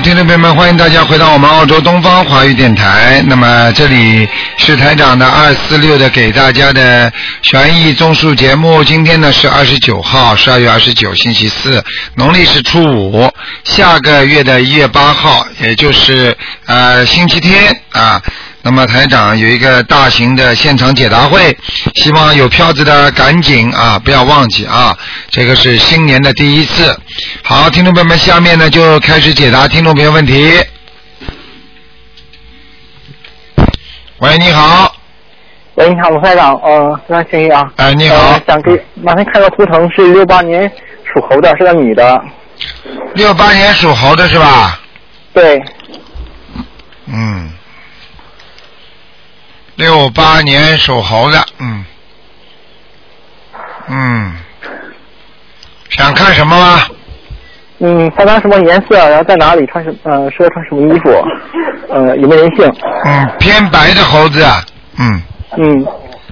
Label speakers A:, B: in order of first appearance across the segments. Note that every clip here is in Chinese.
A: 听众朋友们，欢迎大家回到我们澳洲东方华语电台。那么这里是台长的二四六的给大家的悬疑综述节目。今天呢是二十九号，十二月二十九，星期四，农历是初五。下个月的一月八号，也就是呃星期天啊。那么台长有一个大型的现场解答会，希望有票子的赶紧啊，不要忘记啊，这个是新年的第一次。好，听众朋友们，下面呢就开始解答听众朋友问题。喂，你好，
B: 喂，你好，卢台长，呃，非常幸运啊。
A: 哎，你好
B: 呃，想给麻烦看个图腾，是六八年属猴的，是个女的。
A: 六八年属猴的是吧？
B: 对，
A: 嗯，六八年属猴的，嗯，嗯，想看什么吗？
B: 嗯，他穿什么颜色？然后在哪里？穿什呃，适合穿什么衣服？呃，有没有人性？
A: 嗯，偏白的猴子，嗯，
B: 嗯，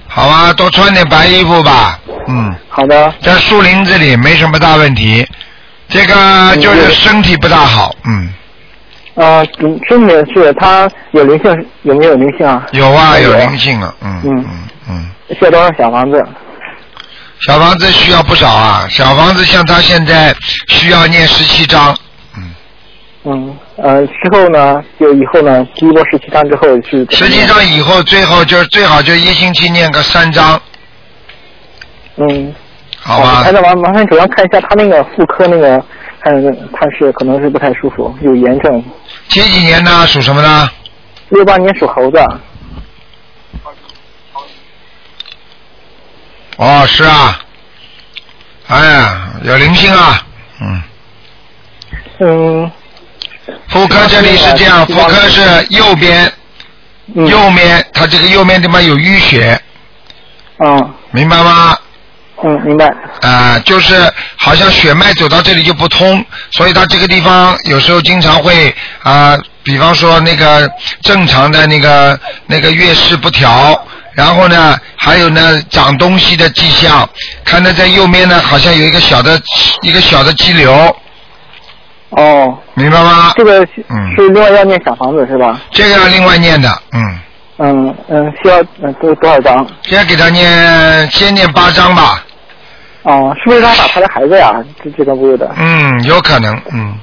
A: 好啊，多穿点白衣服吧，嗯，
B: 好的。
A: 在树林子里没什么大问题，这个就是身体不大好，嗯，
B: 呃，嗯身体是他有灵性，有没有灵性啊？
A: 有啊，有
B: 有
A: 灵性啊，嗯
B: 嗯
A: 嗯嗯，
B: 需要多少小房子？
A: 小房子需要不少啊，小房子像他现在需要念十七章，嗯，
B: 嗯，呃，之后呢，就以后呢，第一波十七章之后是
A: 实际上以后最后就最好就一星期念个三章，
B: 嗯，
A: 好吧
B: 台？长麻麻烦主要看一下他那个妇科那个，看看是可能是不太舒服，有炎症。
A: 几几年呢？属什么呢？
B: 六八年属猴子，
A: 哦，是啊，哎呀，有灵性啊，嗯，
B: 嗯
A: 妇科这里是这样，妇科是右边，
B: 嗯
A: 右面它这个右面地方有淤血，
B: 嗯
A: 明白吗？
B: 嗯明白
A: 啊、就是好像血脉走到这里就不通，所以他这个地方有时候经常会啊、比方说那个正常的那个那个月事不调，然后呢还有呢长东西的迹象，看到在右面呢好像有一个小的一个小的肌瘤，
B: 哦，
A: 明白吗？
B: 这个是
A: 嗯
B: 是另外要念小房子是吧？
A: 这个要另外念的，嗯，
B: 嗯嗯，需要嗯多多少张？
A: 先给他念先念八张吧，
B: 哦，是不是他打他的孩子呀？这这个不是的。
A: 嗯，有可能，嗯，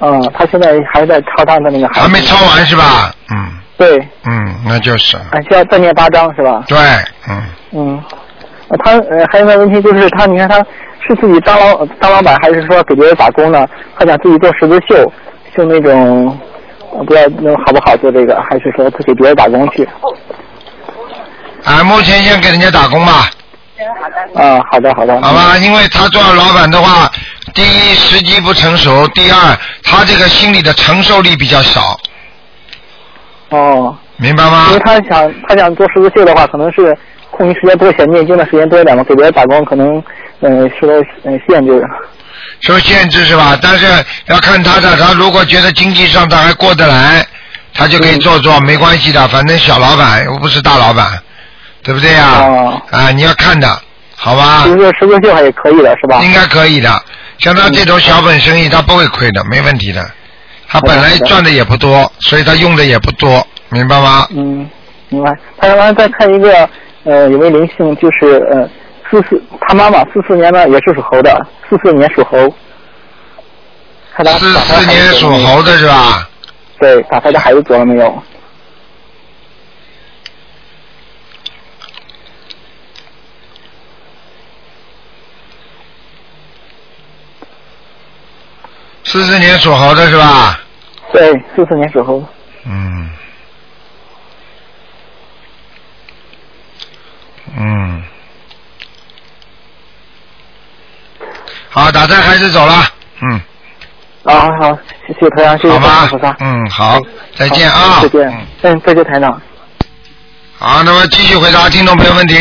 B: 嗯，他现在还在抄他的那个孩子。
A: 还没抄完是？吧？嗯
B: 对，
A: 嗯，那就是，
B: 还需要再念八章是吧？
A: 对，嗯。
B: 嗯，呃他呃还有一个问题就是他，你看他是自己当老当老板，还是说给别人打工呢？他想自己做十字绣，绣那种，呃不知道那好不好做这个，还是说他给别人打工去？
A: 啊，目前先给人家打工吧，
B: 啊，好的好的。
A: 好吧？因为他做老板的话，第一时机不成熟，第二他这个心理的承受力比较少，
B: 哦，
A: 明白吗
B: 因为？他想他想做十字绣的话，可能是空余时间多，想念经的时间多一点嘛，给别人打工可能呃受到呃限制。
A: 受限制是吧？但是要看他的，他如果觉得经济上他还过得来，他就可以做做，没关系的，反正小老板又不是大老板，对不对呀？
B: 哦
A: 啊，你要看的，好吧
B: 其？实十字绣还也可以的是吧？
A: 应该可以的，像他这种小本生意，他不会亏的，没问题的。他本来赚的也不多，所以他用的也不多，明白吗？
B: 嗯，明白。他刚才再看一个，呃，有没有灵性？就是呃，四四，他妈妈四四年呢也是属猴的，四四年属猴。
A: 四四年属猴的是吧？
B: 对，打胎的孩子走了没有？
A: 四四年属猴的是吧？
B: 对，四四年属猴。
A: 嗯。嗯。好，打胎孩子走了，嗯，
B: 啊，好，谢谢台长，谢谢
A: 好吧
B: 菩萨，。
A: 嗯，好，再见啊，
B: 再见
A: 嗯。
B: 嗯，再见，台长。
A: 好，那么继续回答听众朋友问题。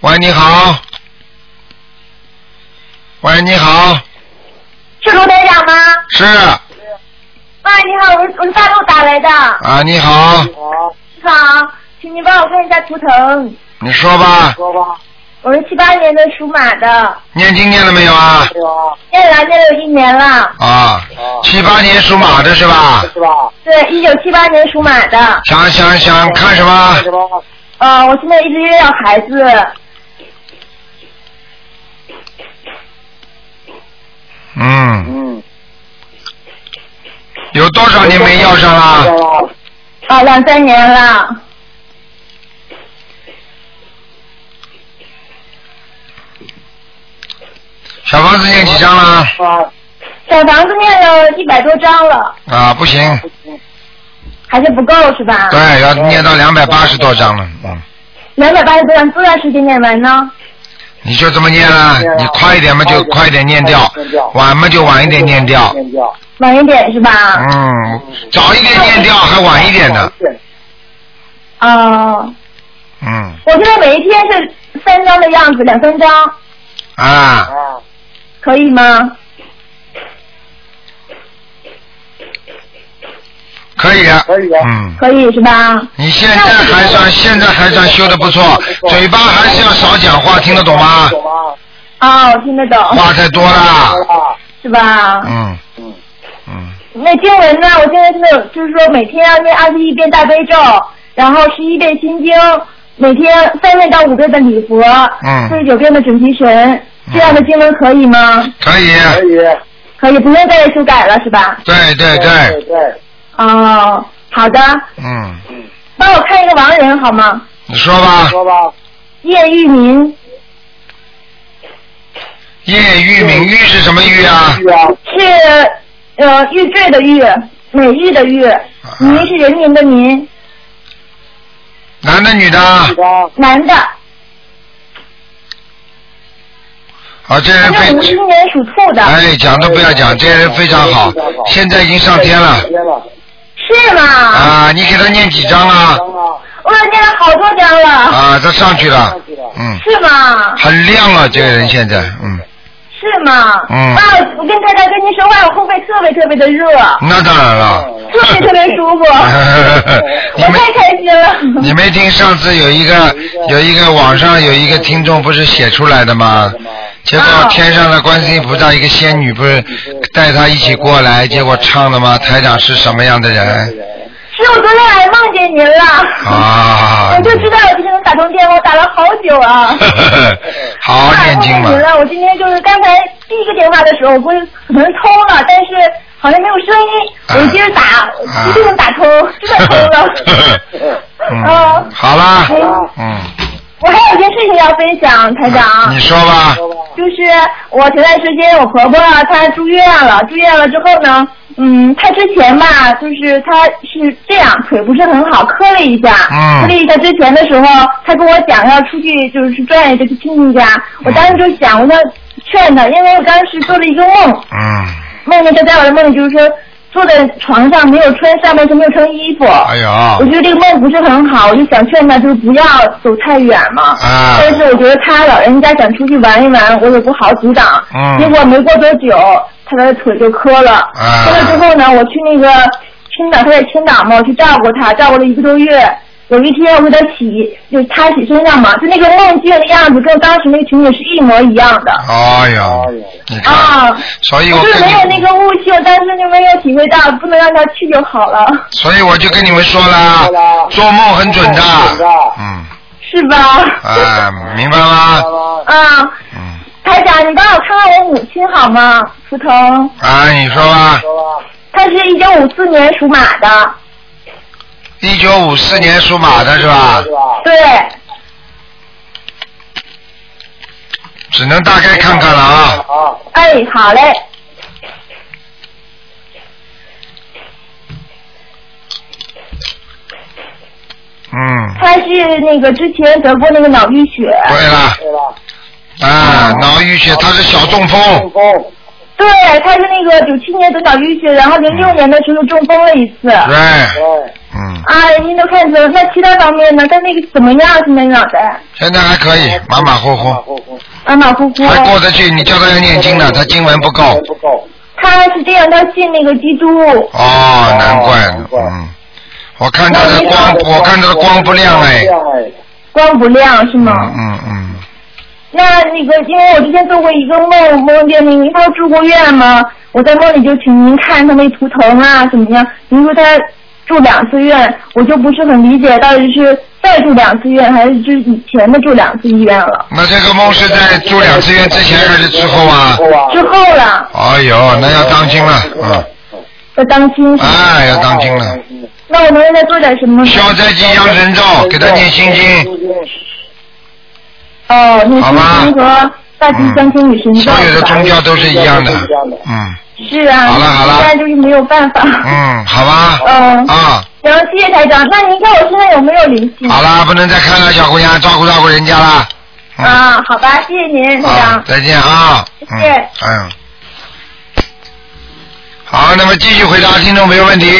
A: 喂，你好。喂，你好，
C: 是卢台长吗？
A: 是
C: 啊，你好，我是我是大陆打来的。
A: 啊，你好，
C: 你好，请你帮我看一下图腾。
A: 你说吧。
C: 我是七八年的属马的，
A: 念经念了没有啊？
C: 念了念了有一年了。
A: 啊，七八年属马的是吧？
C: 对，一九七八年属马的。
A: 想想想看什么？
C: 呃，我现在一直要孩子，
A: 嗯。有多少年没要上了？
C: 啊，两三年了。
A: 小房子念几张了？
C: 小房子念了一百多张了，
A: 啊，不行，
C: 还是不够是吧？
A: 对，要念到两百八十多张了。嗯，
C: 两百八十多张，多长时间念完呢？
A: 你就这么念了，你快一点嘛就快一点念掉，晚嘛就晚一点念掉。
C: 晚一点是吧？
A: 嗯，早一点念掉还晚一点呢。
C: 啊，
A: 嗯。
C: 我现在每一天是三张的样子，两三张，
A: 啊，
C: 可以吗？
A: 可以。嗯，
C: 可以是吧？
A: 你现在还算现在还算修的不错，嘴巴还是要少讲话，听得懂吗？
C: 啊、我听得懂，
A: 话太多了。
C: 是吧？
A: 嗯嗯嗯
C: 那经文呢？我现在是就是说每天要念二十一遍大悲咒，然后十一遍心经，每天三遍到五遍的礼佛，
A: 嗯
C: 四十九遍的准提神，这样的经文可以吗？
A: 可以。
C: 可以，可以不用再修改了是吧？
A: 对对对对，
C: 哦，好的，
A: 嗯，
C: 帮我看一个亡人好吗？
A: 你说吧。说吧。
C: 叶玉民
A: 叶玉明玉是什么玉啊？
C: 是呃玉坠的玉，美玉的玉，民是人民的民，
A: 男的女的？
C: 男的，
A: 啊，这人非
C: 他是五七年属兔的，
A: 哎，讲都不要讲，这人非常好，现在已经上天了
C: 是吗？
A: 啊！你给他念几张啊？
C: 我念了好多张了，
A: 啊，他上去了，嗯，
C: 是吗？
A: 很亮啊，这个人现在，嗯，
C: 是吗？
A: 嗯
C: 啊，我跟台长跟您说话，我后背特别特别的热，
A: 那当然了。
C: 特别特别舒服，我太开心了。
A: 你没听上次有一个有一个网上有一个听众不是写出来的吗？结果
C: 啊
A: 天上的观世音菩萨一个仙女不是带他一起过来，结果唱的吗？台长是什么样的人？
C: 是我昨天晚上梦见您了，
A: 啊。
C: 我就知道我今天能打通电话，我打了好久啊。
A: 好 好念经嘛
C: 梦见您。了，我今天就是刚才第一个电话的时候，我估计可能通了，但是好像没有声音，我就接着打，
A: 啊。
C: 一定能打通，真的通了。
A: 嗯
C: 嗯，
A: 好啦。
C: 哎，
A: 嗯，
C: 我还有一件事情要分享，台长。
A: 你说吧。
C: 就是我前段时间我婆婆她住院了，住院了之后呢，嗯，她之前吧，就是她是这样，腿不是很好，磕了一下，
A: 嗯
C: 磕了一下之前的时候，她跟我讲要出去就是去转一个去亲戚家，我当时就想我要劝她，因为我当时做了一个梦，
A: 嗯，
C: 梦见她在我的梦里就是说坐在床上没有穿上半身没有穿衣服，
A: 哎呀，
C: 我觉得这个梦不是很好，我就想劝他，就是不要走太远嘛。
A: 啊
C: 但是我觉得他老人家想出去玩一玩，我也不好阻挡。
A: 嗯
C: 结果没过多久，他的腿就磕了。
A: 啊
C: 磕了之后呢，我去那个青岛，他在青岛嘛，我去照顾他，照顾了一个多月。有一天我给他洗，就擦洗身上嘛，就那个梦境的样子跟当时那个情景是一模一样的。
A: 哎呀，你看，
C: 啊，
A: 所以我跟
C: 就是没有那，个悟性，但是就没有体会到，不能让他去就好了，
A: 所以我就跟你们说了，做梦很准的，嗯，
C: 是吧？
A: 啊，明白吗？
C: 啊，
A: 嗯，
C: 台长，你帮我看看我母亲好吗？图腾，
A: 啊，你说吧，
C: 她是一九五四年属马的，
A: 一九五四年属马的是吧？
C: 对，
A: 只能大概看看了啊。
C: 哎，好嘞，
A: 嗯，
C: 他是那个之前得过那个脑淤血，
A: 对了，啊，脑淤血，他是小中风，
C: 对，他是那个九七年得脑淤血，然后零六年的时候中风了一次。
A: 对，嗯，
C: 啊，您都看出了，那其他方面呢？他那个怎么样？现在脑袋
A: 现在还可以，马马虎虎，
C: 马马虎虎。
A: 还过得去。你叫他要念经呢，他经文不够。
C: 不够。他是这样，他信那个基督。
A: 哦，难怪呢，嗯，我看他的光，我看他的光不亮哎，
C: 光不亮是
A: 嗯
C: 吗？
A: 嗯嗯，
C: 那那个，因为我之前做过一个梦，梦见您他住过院吗，我在梦里就请您看他那图腾啊怎么样？您说他住两次院，我就不是很理解，到底是再住两次院，还是就是以前的住两次医院了？
A: 那这个梦是在住两次院之前还是之后啊？
C: 之后了，
A: 哎呦，那要当心了，啊，
C: 要当心。
A: 哎，要当心了。
C: 那我能再做点什么？
A: 消灾吉祥神咒，给他念心经。
C: 哦，那是您和大吉祥天女神咒。
A: 所有的宗教都是一样的，嗯。
C: 是啊。
A: 好了好了。
C: 现在就是没有办法。
A: 嗯，好吧。
C: 嗯。
A: 啊。
C: 行，谢谢台长。那您看我身上有没有灵性？
A: 好了，不能再看了，小姑娘，照顾照顾人家了。
C: 啊，好吧，谢谢您，台长。
A: 再见啊。
C: 谢谢。
A: 嗯。好，那么继续回答听众朋友问题。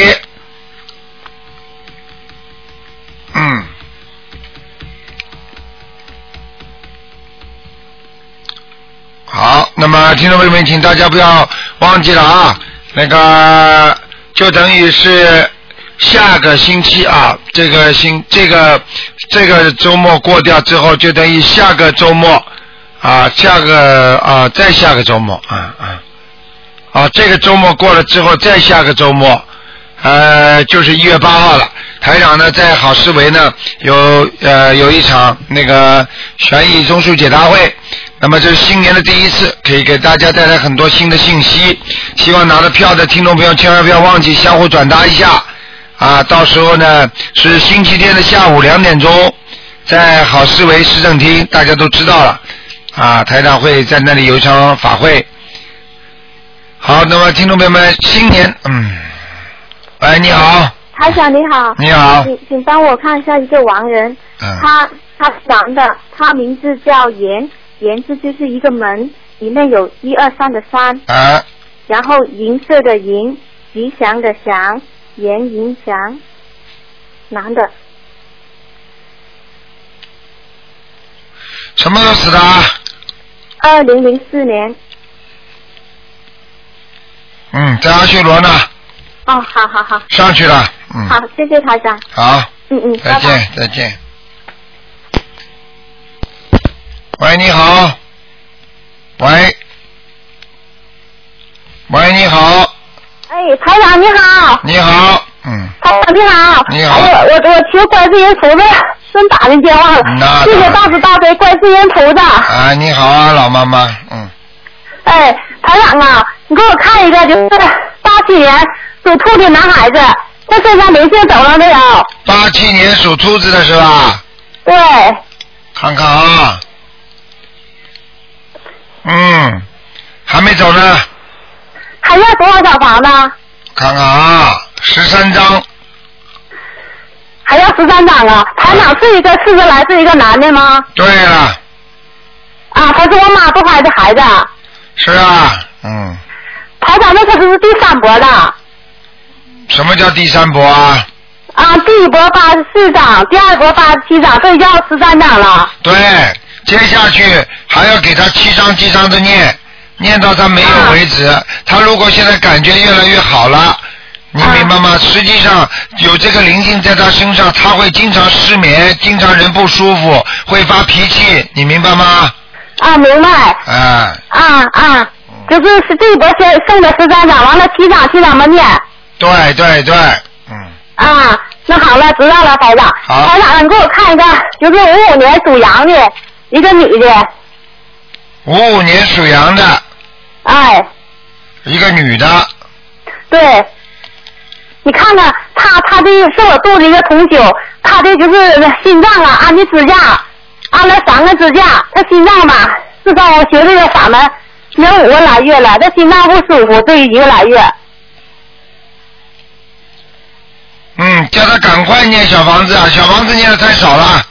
A: 那么听众朋友们，请大家不要忘记了啊，那个就等于是下个星期啊，这个星这个这个周末过掉之后，就等于下个周末啊，下个啊再下个周末啊啊啊，这个周末过了之后，再下个周末，呃，就是一月八号了。台长呢，在好思维呢有呃有一场那个悬疑综述解答会。那么这是新年的第一次，可以给大家带来很多新的信息。希望拿了票的听众朋友千万不要忘记相互转达一下啊！到时候呢是星期天的下午两点钟，在好思维市政厅，大家都知道了啊。台长会在那里有一场法会。好，那么听众朋友们，新年嗯，喂，你好，
D: 台长你好，
A: 你好，
D: 请请帮我看一下一个亡人，
A: 嗯，
D: 他他是男的，他名字叫严。言字就是一个门，里面有一二三的三，
A: 啊，
D: 然后银色的银，吉祥的祥，严银祥，男的。
A: 什么时候死的？
D: 二零零四年。
A: 嗯，在阿修罗呢。
D: 哦，好好好。
A: 上去了，嗯。
D: 好，谢谢台长。
A: 好。
D: 嗯嗯，
A: 再见，再见。喂，你好。喂，喂，你好。
D: 哎，台长你好。
A: 你好，嗯。
D: 台长你好。
A: 你好。
D: 我我我求观世音菩萨，真打进电话了。
A: 那
D: 谢谢大慈大悲观世音菩萨。
A: 啊，你好啊，老妈妈，嗯。
D: 哎，台长啊，你给我看一个，就是八七年属兔的男孩子，他身上灵性走了没有？
A: 八七年属兔子的是吧？
D: 对。
A: 看看啊。嗯，还没走呢。
D: 还要多少小房呢？
A: 看看啊，十三张。
D: 还要十三张啊？台长是一个四十来岁一个男的吗？
A: 对了。
D: 啊，他是我妈不怀的孩子。
A: 是啊，嗯。
D: 台长，那他是第三波的。
A: 什么叫第三波啊？
D: 啊，第一波八十四张，第二波八十七张，这要十三张了。
A: 对。接下去还要给他七张七张的念，念到他没有为止。他如果现在感觉越来越好了，你明白吗？实际上有这个灵性在他身上，他会经常失眠，经常人不舒服，会发脾气，你明白吗？
D: 啊，明白。
A: 啊。
D: 啊啊，就是是这一波先送的十三张，完了七张七张的念。
A: 对对对，嗯。
D: 啊，那好了，知道了，台长。
A: 好。
D: 台长，你给我看一个，就是五五年属羊的。一个女的，
A: 五五年属羊的，
D: 哎，
A: 一个女的，
D: 对，你看看她，她的是我做的一个同修，她的就是心脏啊，安的支架，安了三个支架，她心脏吧，自从我学这个法门，有五个来月了，这心脏不舒服，这一个来月。
A: 嗯，叫他赶快念小房子啊，小房子念的太少了。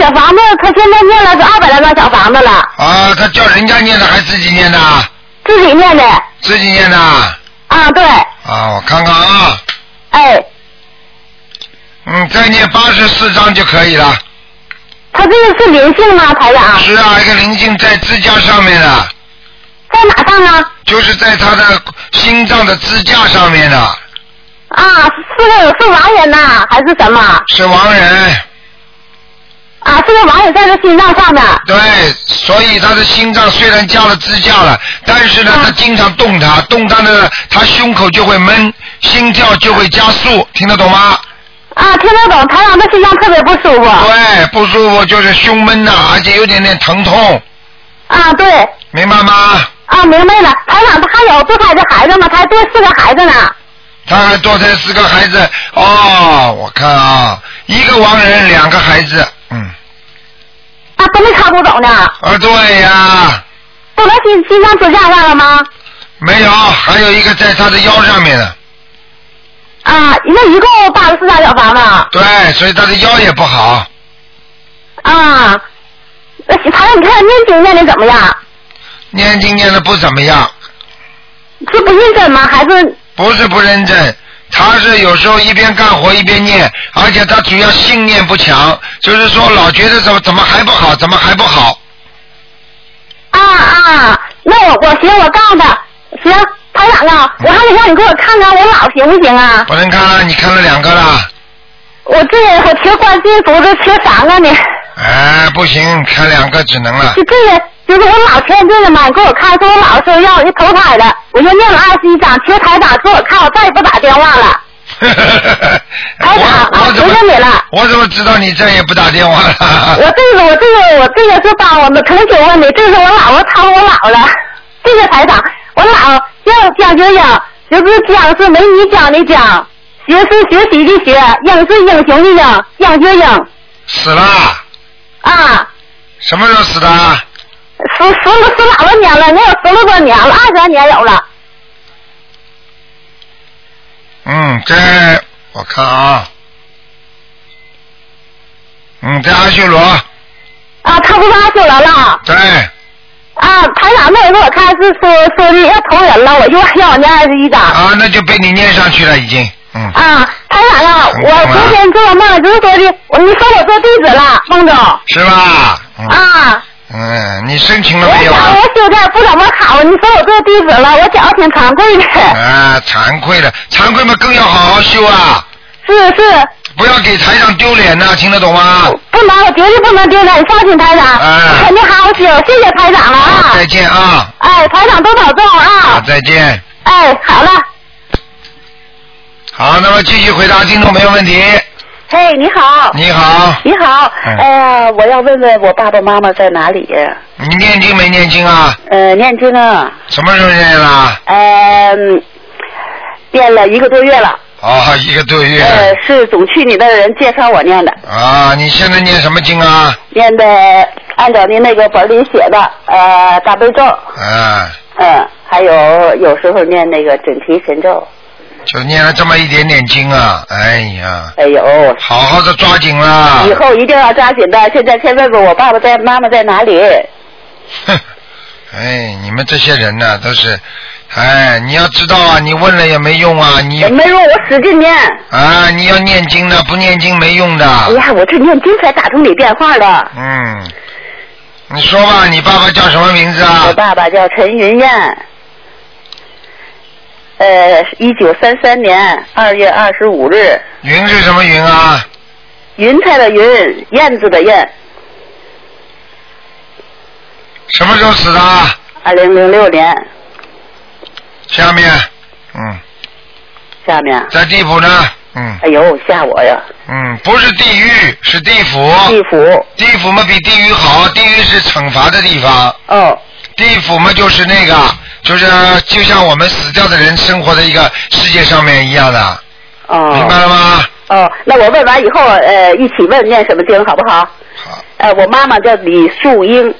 D: 小房子，他现在念了是二百来张小房子了。
A: 啊，他叫人家念的还是自己念的？
D: 自己念的。
A: 自己念的。
D: 啊，对。
A: 啊，我看看啊。
D: 哎。
A: 嗯，再念八十四章就可以了。
D: 他这个是灵性吗，台长？
A: 是啊，一个灵性在支架上面的。
D: 在哪上呢？
A: 就是在他的心脏的支架上面的。
D: 啊，是是亡人呐，还是什么？
A: 是亡人。
D: 啊，这个网友在这心脏上的。
A: 对，所以他的心脏虽然加了支架了，但是呢，
D: 啊
A: 他经常动它，动它呢，他胸口就会闷，心跳就会加速，听得懂吗？
D: 啊，听得懂，台长的心脏特别不舒服。
A: 对，不舒服就是胸闷呐、而且有点点疼痛，
D: 啊，对。
A: 明白吗？
D: 啊，明白了。台长，他还有多胎的孩子吗？他还多四个孩子呢。
A: 他还多胎四个孩子哦，我看啊，一个亡人，两个孩子，
D: 都没超度走呢。
A: 啊对呀，
D: 不能心心脏支架上了吗？
A: 没有，还有一个在他的腰上面呢，
D: 啊，那一共八十四张小房子。
A: 对，所以他的腰也不好，
D: 啊，那台长，你看念经念的怎么样？
A: 念经念的不怎么样，
D: 是不认真吗？还是
A: 不是不认真，他是有时候一边干活一边念，而且他主要信念不强，就是说老觉得怎么怎么还不好，怎么还不好，
D: 啊啊？那我我行，我告诉他，行，台长啊，我还得让你给我看看我姥行不行啊？
A: 不能看了，你看了两个了，
D: 我这我缺冠军，不是缺三个呢。
A: 哎，不行，看两个只能了
D: 就，这个，就是我姥前阵子嘛，给我看，说我姥说要一投胎的，我就念了二十一章，求台长给我看，我再也不打电话了。台长
A: 我
D: 求求你了。
A: 我怎么知道你再也不打电话了？
D: 我这个我这个我这个是帮我们同学问的，这是我姥姥操我姥了。这个台长，我姥叫江学英，就是江是美女讲的讲，学是学习的学，英是英雄的英，蒋学英
A: 死了？
D: 啊，
A: 什么时候死的？
D: 十十了十老多年了，那有十六多年了，二十来年有了。
A: 嗯，在我看啊，嗯，在阿修罗，
D: 啊，他不是阿修罗了。
A: 对，
D: 啊，台长那人给我看是说说的要投人了，我就要我念二十一章。
A: 啊，那就被你念上去了，已经，嗯，
D: 啊，台长啊，我昨天做梦，就是说的，我你说我做弟子了，孟总。
A: 是吧？嗯，
D: 啊，
A: 嗯，你申请了没有
D: 我修点不怎么好，你说我做弟子了，我觉得挺惭愧的。
A: 啊，惭愧了，惭愧嘛，更要好好修啊，
D: 是是，
A: 不要给台长丢脸呐，听得懂吗？
D: 不能，我绝对不能丢脸，你放心，台长，
A: 哎
D: 我肯定好好修，谢谢台长了啊。
A: 再见啊，
D: 哎，台长多保重
A: 好，
D: 啊！
A: 再见。
D: 哎，好了。
A: 好，那么继续回答听众没有问题。
E: 嘿，你好。
A: 你好，
E: 你好，
A: 哎
E: 呀，我要问问我爸爸妈妈在哪里？
A: 你念经没念经啊？
E: 呃，念经啊，
A: 什么时候念啦？
E: 嗯、念了一个多月了。
A: 哦，一个多月。
E: 呃，是总区里的人介绍我念的，
A: 啊，你现在念什么经啊？
E: 念的按照您那个本里写的，呃，大悲咒，
A: 啊，
E: 嗯、还有有时候念那个准提神咒。
A: 就念了这么一点点经啊！哎呀，
E: 哎呦，
A: 好好的抓紧啦
E: 以！后一定要抓紧的。现在先问问我爸爸在，妈妈在哪里？
A: 哼，哎，你们这些人呢，都是，哎，你要知道啊，你问了也没用啊，你
E: 没用，我使劲念。
A: 啊，你要念经的，不念经没用的。
E: 哎呀，我这念经才打通你电话的。
A: 嗯，你说吧，你爸爸叫什么名字啊
E: 我？爸爸叫陈云燕，呃，一九三三年二月二十五日，
A: 云是什么云啊？
E: 云彩的云，燕子的燕，
A: 什么时候死的啊？
E: 二零零六年。
A: 下面，嗯，
E: 下面，
A: 在地府呢，嗯
E: 哎呦，吓我呀！
A: 嗯，不是地狱，是地府。
E: 地府，
A: 地府嘛比地狱好，地狱是惩罚的地方，
E: 哦，
A: 地府嘛就是那个，就是就像我们死掉的人生活的一个世界上面一样的，哦。明白
E: 哦，
A: 了吗？
E: 哦，那我问完以后，呃，一起问念什么经好不好？
A: 好，
E: 呃，我妈妈叫李素英，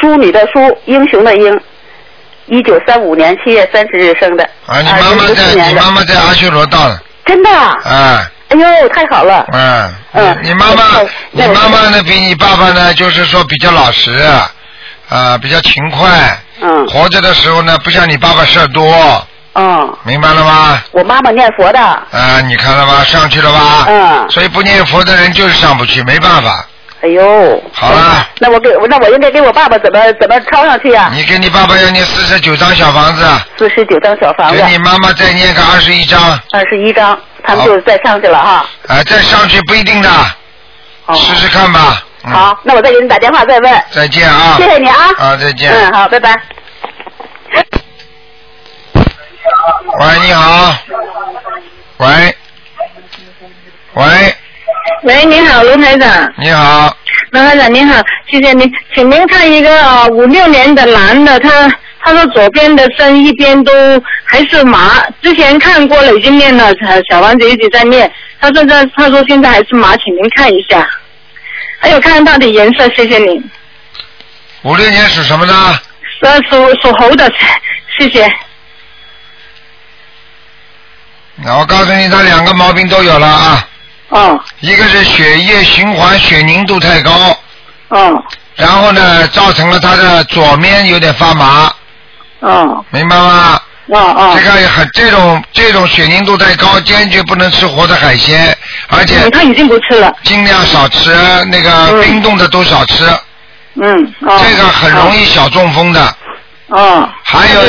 E: 淑女的淑，英雄的英，一九三五年七月三十日生的，
A: 啊，你妈妈在，你妈妈在阿修罗道了，
E: 真的？啊？
A: 啊，
E: 哎呦，太好了！
A: 嗯，
E: 嗯。
A: 你妈妈，你妈妈呢比你爸爸呢，就是说比较老实，啊，比较勤快，
E: 嗯。
A: 活着的时候呢，不像你爸爸事儿多，
E: 嗯，
A: 明白了吗？
E: 我妈妈念佛的，
A: 啊，你看了吧，上去了吧？
E: 嗯。
A: 所以不念佛的人就是上不去，没办法。
E: 哎呦，
A: 好了，
E: 那我给那我应该给我爸爸怎么怎么抄上去呀、
A: 你给你爸爸要念四十九张小房子，
E: 四十九张小房子。
A: 给，你妈妈再念个二十一张，
E: 二十一张，他们就再上去了哈。
A: 啊，再上去不一定的，
E: 哦。
A: 试试看吧。嗯、
E: 好，那我再给你打电话再问。
A: 再见啊。
E: 谢谢你啊。
A: 啊，再见。
E: 嗯，好，拜拜。
A: 喂，你好。喂。喂，
F: 喂，你好，卢台长。
A: 你好，
F: 卢台长您好，谢谢您，请您看一个呃五六年的男的，他他说左边的身一边都还是麻，之前看过了，已经念了，呃小房子一直在念，他说这他说现在还是麻，请您看一下，还有看到的颜色，谢谢你。
A: 五六年属什么的？
F: 呃，属属猴的，谢谢。
A: 那我告诉你，他两个毛病都有了啊。
F: 哦
A: 一个是血液循环血凝度太高，
F: 哦
A: 然后呢，造成了他的左面有点发麻，
F: 哦
A: 明白吗？
F: 哦哦
A: 这，个很这种这种血凝度太高，坚决不能吃活的海鲜，而且
F: 嗯他已经不吃了，
A: 尽量少吃那个
F: 嗯
A: 冰冻的都少吃，
F: 嗯哦。
A: 这个很容易小中风的。
F: 哦。
A: 还有。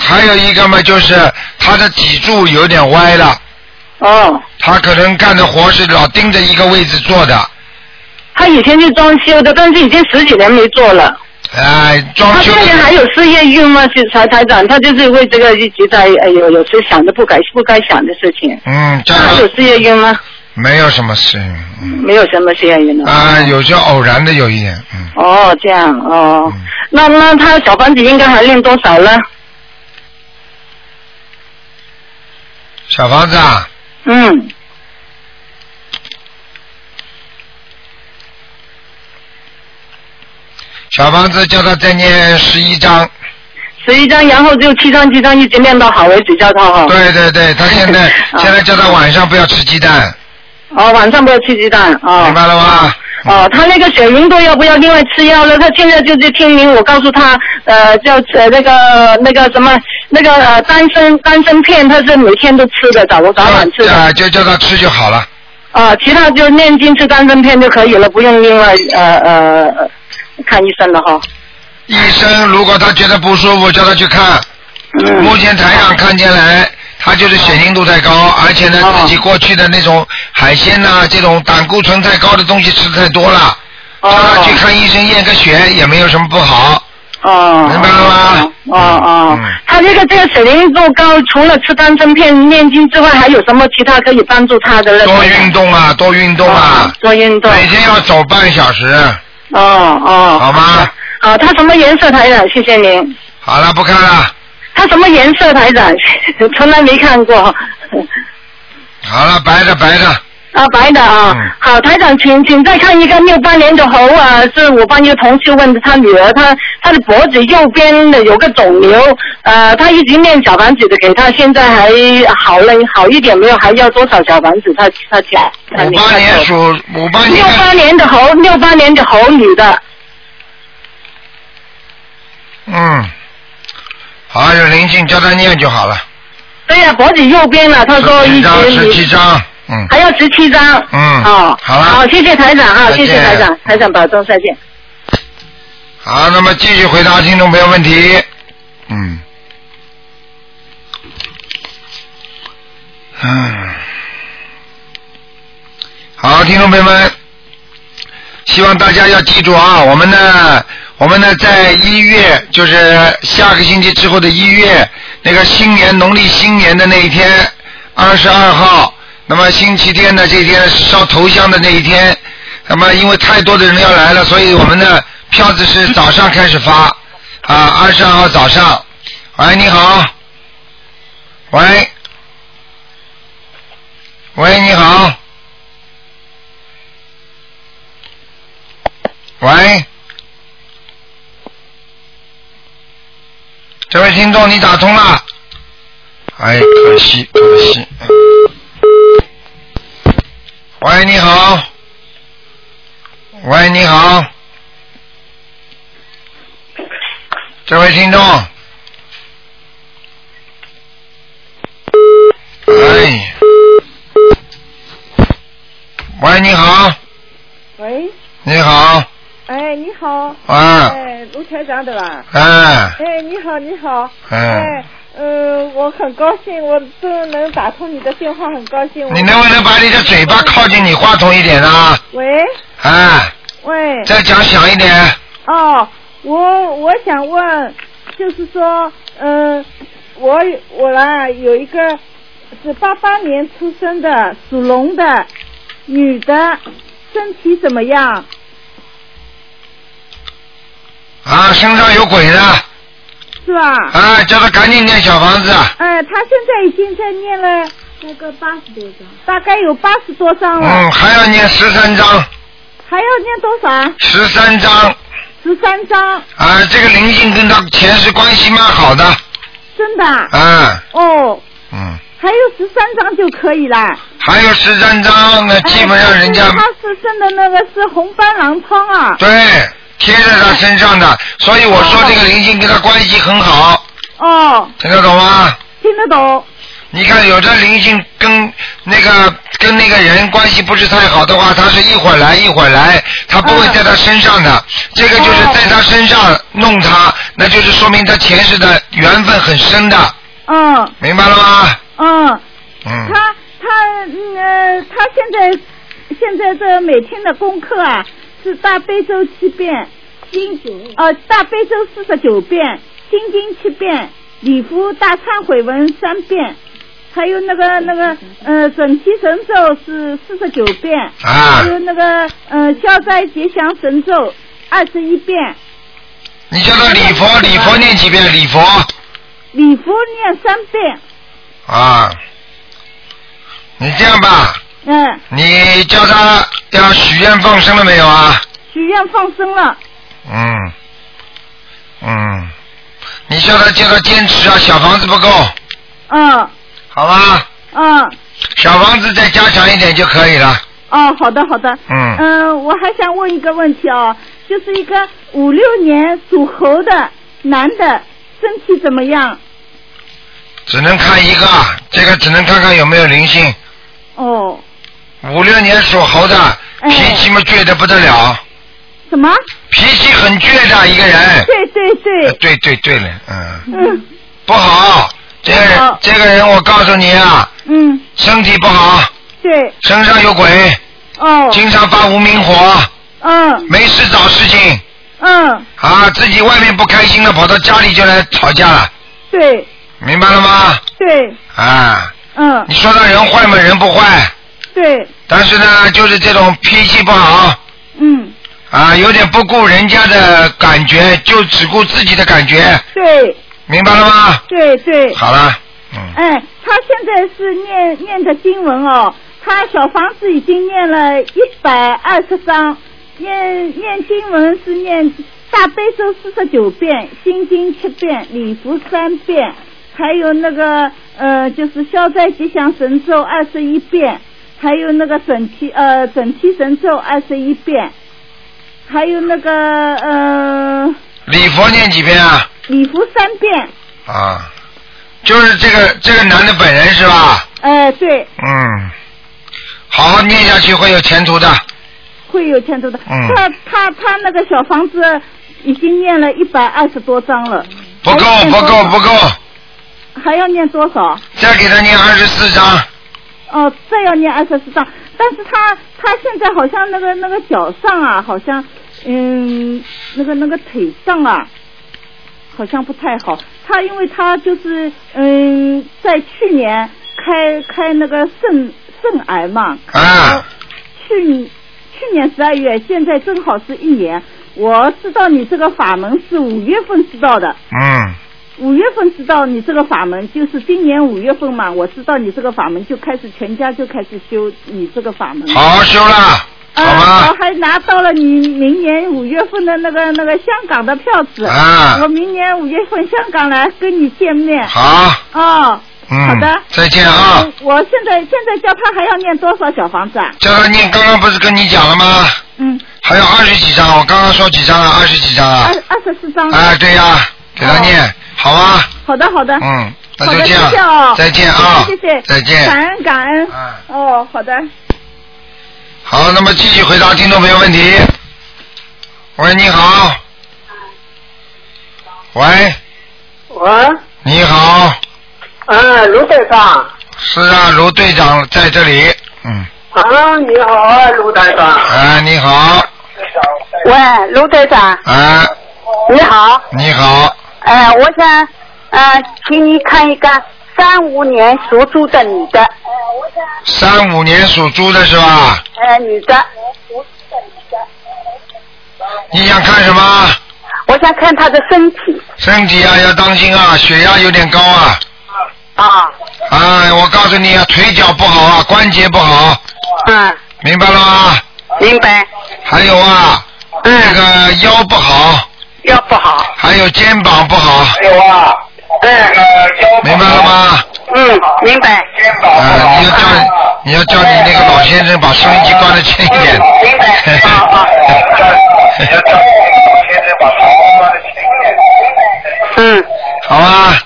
A: 还有一个嘛，就是他的脊柱有点歪了，
F: 哦，
A: 他可能干的活是老盯着一个位置做的，
F: 他以前是装修的，但是已经十几年没做了。
A: 哎，装
F: 他
A: 修
F: 这人还有事业运吗？是财财长，他就是为这个一直在哎呦有时想着不该不该想的事情。
A: 嗯，这
F: 他还有事业运吗？
A: 没有什么事，嗯
F: 没有什么事业运的。
A: 啊，有些偶然的有一点，嗯，
F: 哦，这样哦，
A: 嗯
F: 那那他小房子应该还练多少呢？
A: 小房子啊，
F: 嗯，
A: 小房子叫他再念十一章，
F: 十一张，然后就七张七张一直念到好为止，叫他哈。
A: 对对对，他现在
F: 哦
A: 现在叫他晚上不要吃鸡蛋，
F: 哦，晚上不要吃鸡蛋哦。
A: 明白了吗？
F: 哦，他那个血凝度要不要另外吃药呢？他现在就是听您我告诉他，呃，叫呃那个那个什么那个呃丹参丹参片，他是每天都吃的，早早晚吃的。
A: 啊，就叫他吃就好了。
F: 啊，其他就念经吃丹参片就可以了，不用另外呃呃呃看医生了哈。
A: 医生如果他觉得不舒服，叫他去看。
F: 嗯。
A: 目前台上看见来，他就是血凝度太高，而且呢，
F: 哦
A: 自己过去的那种海鲜呐、这种胆固醇太高的东西吃太多了，
F: 哦
A: 叫他去看医生验个血也没有什么不好。
F: 哦。
A: 明白了吗
F: 哦哦，
A: 嗯
F: 他这个这个血凝度高，除了吃丹参片、念经之外，还有什么其他可以帮助他的呢？
A: 多运动啊，多运动啊
F: 哦，多运动。
A: 每天要走半小时。
F: 哦哦。
A: 好吗？
F: 好，他什么颜色台长？谢谢您。
A: 好了，不看了。
F: 他什么颜色台长？从来没看过。
A: 好了，白的白的，
F: 啊，白的啊。
A: 嗯
F: 好，台长，请请再看一个六八年的猴啊，是我帮一个同事问他女儿，她她的脖子右边的有个肿瘤，呃，她一直念小房子的给她，现在还好了好一点没有？还要多少小房子？她她讲。
A: 八年属五八年
F: 六八年的猴，六八年的猴女的，
A: 嗯，好有灵性，叫他念就好了。
F: 对呀、脖子右边了，他说一直
A: 十七张，十
F: 你
A: 七张，嗯。
F: 还要十七张。
A: 嗯
F: 哦，
A: 好了
F: 好，谢谢台长啊，谢谢台长，台长保重，再见。
A: 好，那么继续回答听众朋友问题。嗯。嗯。好，听众朋友们，希望大家要记住啊，我们呢，我们呢，在一月，就是下个星期之后的一月，那个新年农历新年的那一天，二十二号，那么星期天呢，这天是烧头香的那一天，那么因为太多的人要来了，所以我们的票子是早上开始发，啊，二十二号早上。喂，你好。喂。喂，你好。喂。这位听众，你打通了。哎，可惜，可惜。哎喂，你好。喂，你好。这位听众。哎。喂，你好。
G: 喂，
A: 你好。
G: 哎，你好，
A: 啊。
G: 哎，卢台长对吧？
A: 哎。
G: 哎，你好，你好，
A: 哎
G: 哎，嗯，我很高兴，我都能打通你的电话，很高兴。
A: 你能不能把你的嘴巴靠近你话筒一点啊？
G: 喂
A: 哎，
G: 喂。
A: 再讲响一点。
G: 哦，我我想问，就是说，嗯、我我呢有一个是八八年出生的属龙的女的，身体怎么样？
A: 啊，身上有鬼的，
G: 是吧？
A: 啊，叫他赶紧念小房子。
G: 呃，他现在已经在念了那个八十多张，大概有八十多张了，
A: 嗯，还要念十三张，
G: 还要念多少啊？
A: 十三张。
G: 十三张，
A: 啊，这个灵性跟他前世关系蛮好的，
G: 真的啊？
A: 啊，
G: 哦，
A: 嗯，
G: 还有十三张就可以了。
A: 还有十三张，那基本上人家
G: 哎他是生的那个是红斑狼疮啊。
A: 对贴在他身上的，所以我说这个灵性跟他关系很好，
G: 哦，
A: 听得懂吗？
G: 听得懂。
A: 你看，有的灵性跟那个跟那个人关系不是太好的话，他是一会儿来一会儿来，他不会在他身上的。这个就是在他身上弄他，那就是说明他前世的缘分很深的，
G: 嗯
A: 明白了吗？
G: 嗯，
A: 嗯，
G: 他他嗯呃，他现在现在这每天的功课啊是大悲咒七遍，心呃大悲咒四十九遍，心经七遍，礼佛大忏悔文三遍。还有那个那个呃准提神咒是四十九遍，
A: 啊
G: 还有那个呃消灾吉祥神咒二十一遍，
A: 你叫他礼佛，礼佛念几遍？礼佛
G: 礼佛念三遍，
A: 啊，你这样吧，
G: 嗯，
A: 你叫他要许愿放生了没有啊？
G: 许愿放生了，
A: 嗯，嗯，你叫他叫他坚持啊，小房子不够，
G: 嗯
A: 好吧？
G: 嗯。
A: 小房子再加强一点就可以了。
G: 哦，好的好的。
A: 嗯
G: 嗯、我还想问一个问题哦，就是一个五六年属猴的男的身体怎么样？
A: 只能看一个，这个只能看看有没有灵性。
G: 哦，
A: 五六年属猴的，
G: 哎。
A: 脾气嘛倔得不得了，
G: 什么？
A: 脾气很倔的一个人。
G: 对对对。
A: 呃。对对对了，嗯，
G: 嗯。
A: 不好，这个人
G: 好。
A: 这个人我告诉你啊，
G: 嗯，
A: 身体不好，
G: 对。
A: 身上有鬼，
G: 哦。
A: 经常发无名火，
G: 嗯。
A: 没事找事情。
G: 嗯，
A: 啊，自己外面不开心了，跑到家里就来吵架了，
G: 对。
A: 明白了吗？
G: 对，
A: 啊，
G: 嗯。
A: 你说他人坏吗？人不坏，
G: 对，
A: 但是呢，就是这种脾气不好
G: 嗯。
A: 啊，有点不顾人家的感觉，就只顾自己的感觉，
G: 对。
A: 明白了吗？
G: 对对。
A: 好了，嗯，
G: 哎，他现在是念念的经文哦，他小房子已经念了一百二十章，念念经文是念大悲咒四十九遍，心经七遍，礼佛三遍，还有那个呃就是消灾吉祥神咒二十一遍，还有那个准提呃准提神咒二十一遍，还有那个呃
A: 礼佛念几遍啊？
G: 礼佛三遍，
A: 啊，就是这个这个男的本人是吧？
G: 呃对，
A: 嗯，好好念下去会有前途的。
G: 会有前途的。
A: 嗯
G: 他他他那个小房子已经念了一百二十多章了。
A: 不够不够不够，
G: 还要念多少？
A: 再给他念二十四章。
G: 哦，再要念二十四章。但是他他现在好像那个那个脚上啊，好像嗯那个那个腿上啊，好像不太好。他因为他就是嗯在去年开开那个肾肾癌嘛。
A: 啊。
G: 去去年十二月，现在正好是一年。我知道你这个法门是五月份知道的，
A: 嗯，
G: 五月份知道你这个法门，就是今年五月份嘛，我知道你这个法门就开始全家就开始修你这个法门。
A: 好好修啦，好
G: 啊，
A: 吗
G: 我？还拿到了你明年五月份的那个那个香港的票子。
A: 啊
G: 我明年五月份香港来跟你见面。
A: 好，
G: 哦，
A: 嗯，
G: 好的。
A: 再见啊！
G: 嗯我现在现在叫他还要念多少小房子啊？
A: 叫他念，刚刚不是跟你讲了吗？
G: 嗯，
A: 还有二十几张，我刚刚说几张了？二十几张啊
G: 二？二十四张。
A: 啊，对呀，给他念，好啊？
G: 好的好的。
A: 嗯，那
G: 好的，
A: 就这样
G: 谢谢哦，
A: 再见啊，
G: 谢谢，
A: 再见。
G: 感恩感恩。
A: 啊
G: 哦，好的。
A: 好，那么继续回答听众朋友问题。喂，你好。喂，
H: 喂，
A: 你好，
H: 嗯，卢队长。
A: 是啊，卢队长在这里。嗯。
H: 啊，你好啊，卢队长。
A: 啊，你好。
D: 喂，卢队长。
A: 啊。
D: 你好。
A: 你好。
D: 呃，我想呃，请你看一个三五年属猪的女的。
A: 三五年属猪的是吧？
D: 呃，女的。
A: 你想看什么？
D: 我想看她的身体。
A: 身体啊，要当心啊，血压有点高啊。
D: 啊。
A: 哎，我告诉你啊，腿脚不好啊，关节不好。
D: 嗯。
A: 明白了吗？
D: 明白。
A: 还有啊，
D: 嗯
A: 这个腰不好。
D: 腰不好。
A: 还有肩膀不好。
H: 有啊。
D: 嗯。
A: 明白了吗？
D: 嗯，明白。
A: 啊，你要叫你要叫你那个老先生把收音机关的轻一点。
D: 明白。嗯。
A: 好啊，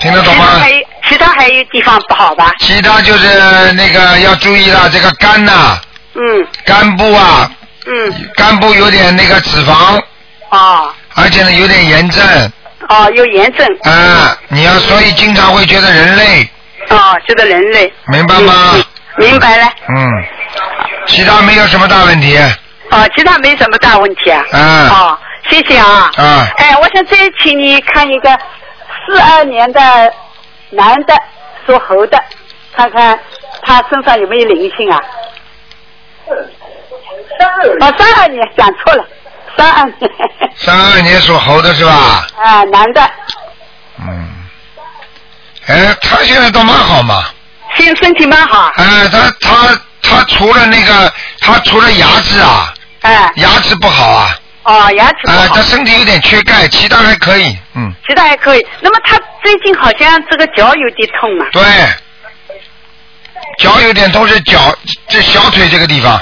A: 听得懂吗？
D: 还有其他还有地方不好吧？
A: 其他就是那个要注意了，这个肝呐、
D: 嗯
A: 肝部啊，
D: 嗯。
A: 肝部有点那个脂肪，
D: 哦
A: 而且呢有点炎症，
D: 哦，有炎症。
A: 啊，你要所以经常会觉得人累，
D: 哦，觉得人累。
A: 明白吗？
D: 明白了。
A: 嗯，其他没有什么大问题。
D: 哦，其他没什么大问题啊。
A: 嗯
D: 哦，谢谢啊。
A: 啊
D: 哎，我想再请你看一个四二年的男的属猴的，看看他身上有没有灵性啊？哦，三二年讲错了，三二年。
A: 三二年属猴的是吧？
D: 啊，男的，
A: 嗯。哎，他现在倒蛮好嘛。
D: 现在身体蛮好。
A: 哎，他他他除了那个，他除了牙齿啊，
D: 哎。
A: 牙齿不好啊，
D: 哦，牙齿不
A: 啊，
D: 好。
A: 他身体有点缺钙，其他还可以，嗯，
D: 其他还可以。那么他最近好像这个脚有点痛嘛？
A: 对。脚有点痛是脚，这小腿这个地方，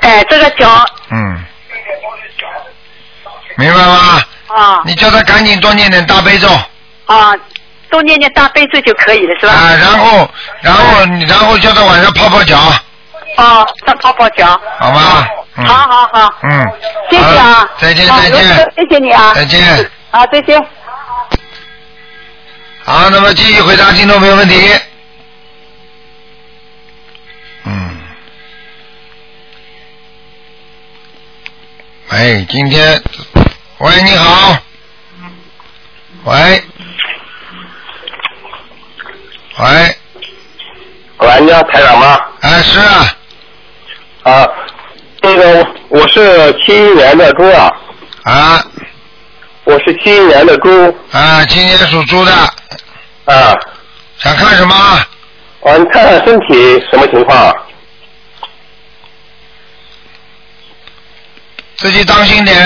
D: 哎，这个脚
A: 嗯，明白吗？
D: 啊
A: 你叫他赶紧多念点大悲咒
D: 啊，多念念大悲咒就可以了，是吧？
A: 啊，然后然后然后叫他晚上泡泡脚，
D: 哦，上泡泡脚。
A: 好吗？嗯
D: 好好好，
A: 嗯，
D: 谢谢啊。
A: 再见再见
D: 谢谢你啊。
A: 再见。
D: 啊，再见。
A: 好，那么继续回答听众朋友问题。嗯。喂，今天，喂，你好。喂。喂。
I: 喂，你好，台长吗？
A: 哎，是啊。
I: 啊，那个我是七一年的猪啊。
A: 啊。
I: 我是七一年的猪。
A: 啊，今年属猪的。
I: 啊。
A: 想看什么？
I: 啊，你看看身体什么情况？啊
A: 自己当心点。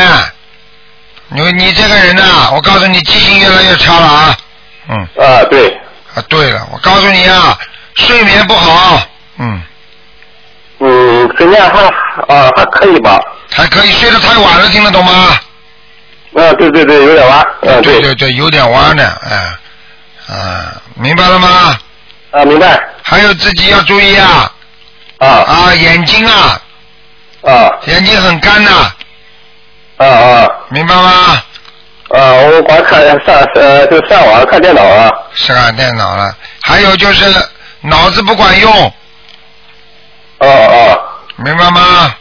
A: 你你这个人呐、我告诉你，记性越来越差了啊。嗯。
I: 啊，对。
A: 啊，对了，我告诉你啊，睡眠不好，嗯，
I: 嗯，睡眠还啊还可以吧？
A: 还可以睡得太晚了，听得懂吗？
I: 啊，对对对，有点晚。啊，
A: 对对对，有点晚呢，哎，啊，明白了吗？
I: 啊，明白。
A: 还有自己要注意啊。
I: 啊。
A: 啊，眼睛啊。
I: 啊。
A: 眼睛很干呐。
I: 啊啊啊。
A: 明白吗？
I: 啊，我光看上呃就上网看电脑啊。
A: 是啊，电脑了。还有就是脑子不管用。
I: 哦哦。
A: 明白吗？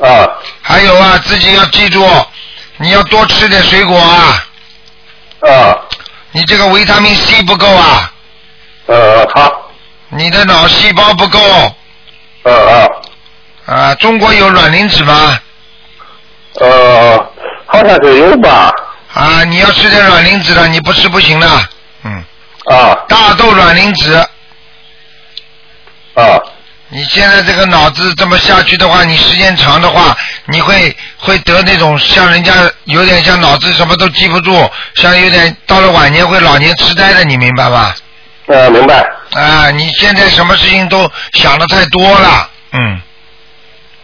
I: 啊。
A: 还有啊，自己要记住，你要多吃点水果啊。
I: 啊。
A: 你这个维他命 C 不够啊。
I: 呃，好。
A: 你的脑细胞不够。
I: 呃啊。
A: 啊，中国有卵磷脂吗？
I: 呃，好像是有吧。
A: 啊，你要吃点卵磷脂的，你不吃不行的。嗯。
I: 啊。
A: 大豆卵磷脂。
I: 啊。
A: 你现在这个脑子这么下去的话，你时间长的话，你会会得那种像人家有点像脑子什么都记不住，像有点到了晚年会老年痴呆的，你明白吧？
I: 呃，明白。
A: 啊，你现在什么事情都想的太多了，嗯，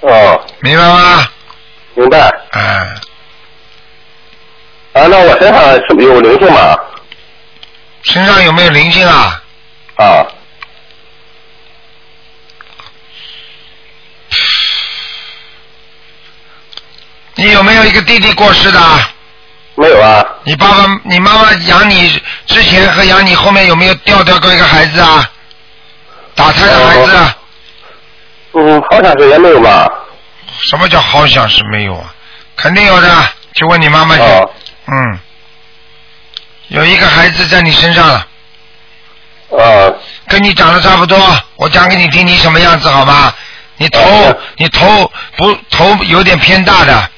I: 哦。
A: 明白吗？
I: 明白。
A: 啊。
I: 啊，那我身上是不是有灵性吗？
A: 身上有没有灵性啊？
I: 啊。
A: 你有没有一个弟弟过世的？
I: 没有啊。啊。
A: 你爸爸、你妈妈养你之前和养你后面有没有掉掉过一个孩子啊？打胎的孩子啊？
I: 嗯，好像是也没有吧。
A: 什么叫好像是没有啊？肯定有的，去问你妈妈去。
I: 哦
A: 嗯，有一个孩子在你身上了。
I: 啊。
A: 跟你长得差不多，我讲给你听，你什么样子好吗？你头，你头不头有点偏大的，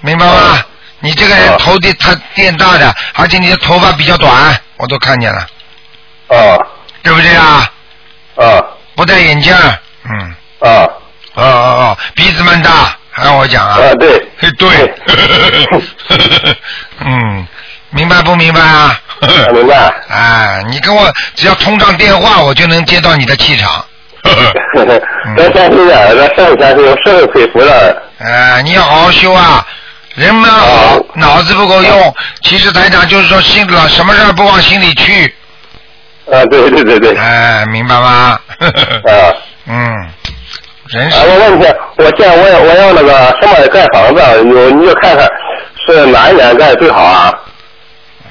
A: 明白吗？你这个人头的他变大的，而且你的头发比较短，我都看见了。
I: 啊。
A: 对不对啊？
I: 啊。
A: 不戴眼镜，嗯。
I: 啊。
A: 哦哦哦，鼻子蛮大，还让我讲啊？
I: 啊，对。
A: 对。嗯，明白不明白啊？
I: 明白。
A: 哎，你跟我只要通上电话，我就能接到你的气场。
I: 咱相信点，咱相相信，我深受佩服了。
A: 哎，你要好好修啊！人们好，脑子不够用。其实台长就是说心老什么事儿不往心里去。
I: 啊，对对对对。
A: 哎，明白吗？
I: 啊。
A: 嗯。人
I: 啊，我问你，我在我要我要那个什么盖房子，有你就看看是哪一年盖最好啊？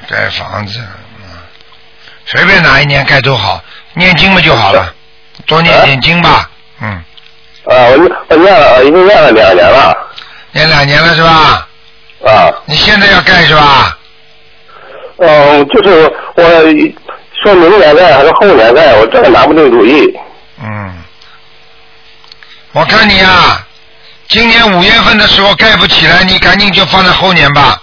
A: 盖房子，嗯随便哪一年盖都好，念经嘛就好了，多念点经吧。嗯。
I: 啊，我我念了，已经念了两年了。
A: 念两年了是吧？
I: 啊。
A: 你现在要盖是吧？
I: 嗯，就是我说明年盖还是后年盖，我这个拿不定主意。
A: 嗯。我看你啊，今年五月份的时候盖不起来，你赶紧就放在后年吧。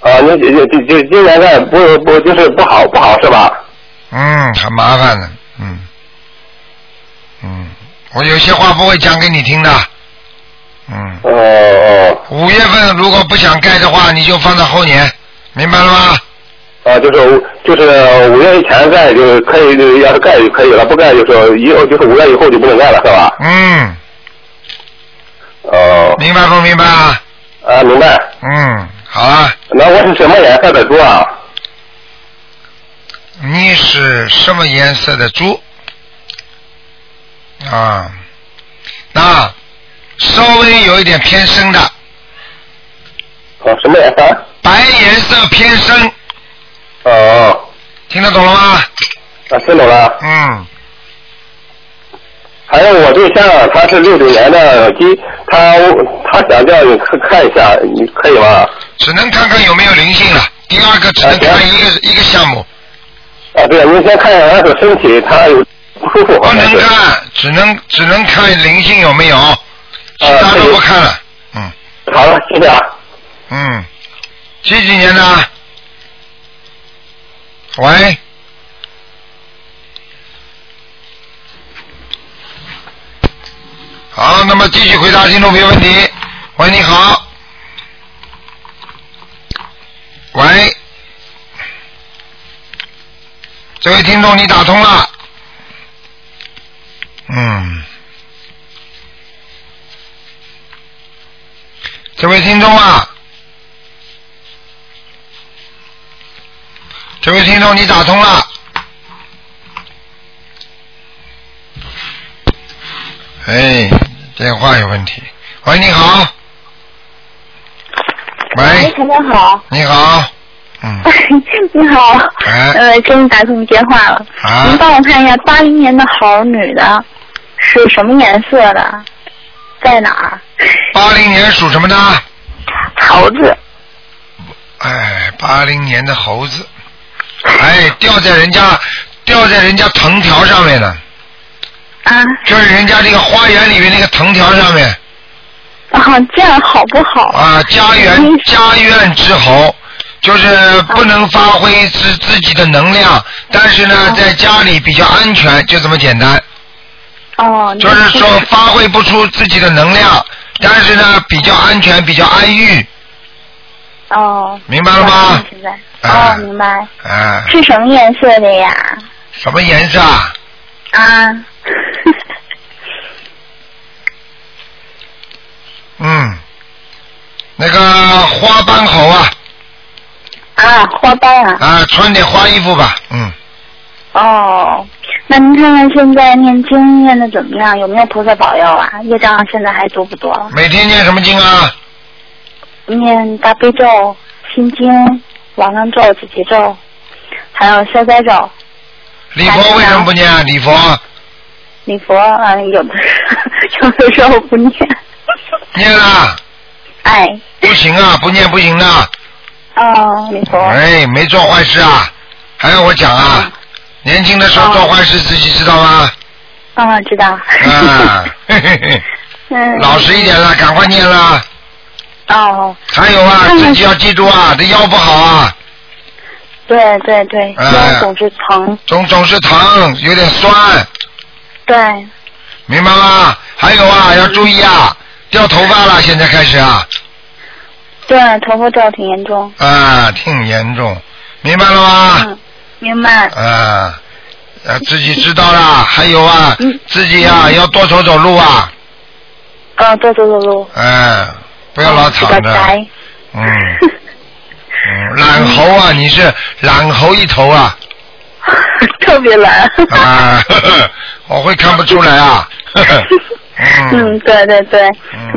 I: 啊，那就就就今年的不不就是不好不好是吧？
A: 嗯，很麻烦的，嗯，嗯，我有些话不会讲给你听的，嗯。
I: 哦哦。
A: 五月份如果不想盖的话，你就放在后年，明白了吗？
I: 啊，就是就是五月以前盖就可以，要是盖就可以了，不盖就是以后就是五月以后就不能盖了，是吧？
A: 嗯。
I: 哦。
A: 明白不明白啊？
I: 啊，明白。
A: 嗯，好啊。
I: 那我是什么颜色的猪啊？
A: 你是什么颜色的猪？啊，那稍微有一点偏深的。
I: 啊，什么颜色？
A: 白颜色偏深。
I: 哦。
A: 听得懂了吗？
I: 啊，听懂了。
A: 嗯。
I: 还有我对象，他是六九年的鸡，他他想叫你看看一下，你可以吗？
A: 只能看看有没有灵性了。第二个只能看一个、一个项目。
I: 啊，对，您先看一下他的身体，他有不舒服。
A: 不能看，只能只能看灵性有没有，其他都不看了。嗯。
I: 好了，谢谢啊。
A: 嗯，几几年的？喂。好，那么继续回答听众朋友问题。喂，你好。喂，这位听众，你打通了。嗯。这位听众啊，这位听众，你打通了。哎，电话有问题。喂，你好。喂，
J: 台长好。
A: 你好。嗯。
J: 你好。
A: 哎。
J: 呃，终于打通电话了。
A: 啊。
J: 您帮我看一下，八零年的猴女的，是什么颜色的？在哪儿？
A: 八零年属什么的？
J: 猴子。
A: 哎，八零年的猴子，哎，掉在人家掉在人家藤条上面了。
J: 啊。
A: 就是人家这个花园里面那个藤条上面。
J: 啊，这样好不好？
A: 啊，家园家院之猴，就是不能发挥自自己的能量，但是呢，在家里比较安全，就这么简单。
J: 哦。
A: 就是说发挥不出自己的能量，但是呢，比较安全，比较安逸。
J: 哦。
A: 明白了吗？
J: 现在。哦，明白。
A: 啊。
J: 是什么颜色的呀？
A: 什么颜色啊？
J: 啊。
A: 嗯，那个花斑猴啊。
J: 啊，花斑啊。
A: 啊，穿点花衣服吧，嗯。
J: 哦，那您看看现在念经念的怎么样？有没有菩萨保佑啊？业障现在还多不多了？
A: 每天念什么经啊？
J: 念大悲咒、心经、往生咒、解结咒，还有消灾咒。
A: 礼佛为什么不念啊？礼佛
J: 礼佛啊、呃有的 有的时候不念。
A: 念了，
J: 哎，
A: 不行啊，不念不行的。
J: 哦，礼佛。
A: 哎，没做坏事啊，还要我讲啊？年轻的时候做坏事自己知道吗？
J: 啊，知道。
A: 啊，嘿嘿嘿，
J: 嗯。
A: 老实一点了，赶快念了。
J: 哦。
A: 还有啊，自己要记住啊，这腰不好啊，
J: 对对对，
A: 哎
J: 腰总是疼。
A: 总总是疼，有点酸，
J: 对，
A: 明白吗？还有啊，要注意啊，掉头发了，现在开始啊，
J: 对，头发掉挺严重。
A: 啊，挺严重，明白了吗？
J: 嗯，明白。
A: 啊，呃，自己知道了。还有啊，
J: 嗯
A: 自己啊要多走走路啊，
J: 啊，多走走路。
A: 嗯，不要老躺着。
J: 比较宅。
A: 嗯，嗯，懒猴啊，你是懒猴一头啊，
J: 特别懒。
A: 啊，呵 呵我会看不出来啊，嗯，
J: 嗯，对对对，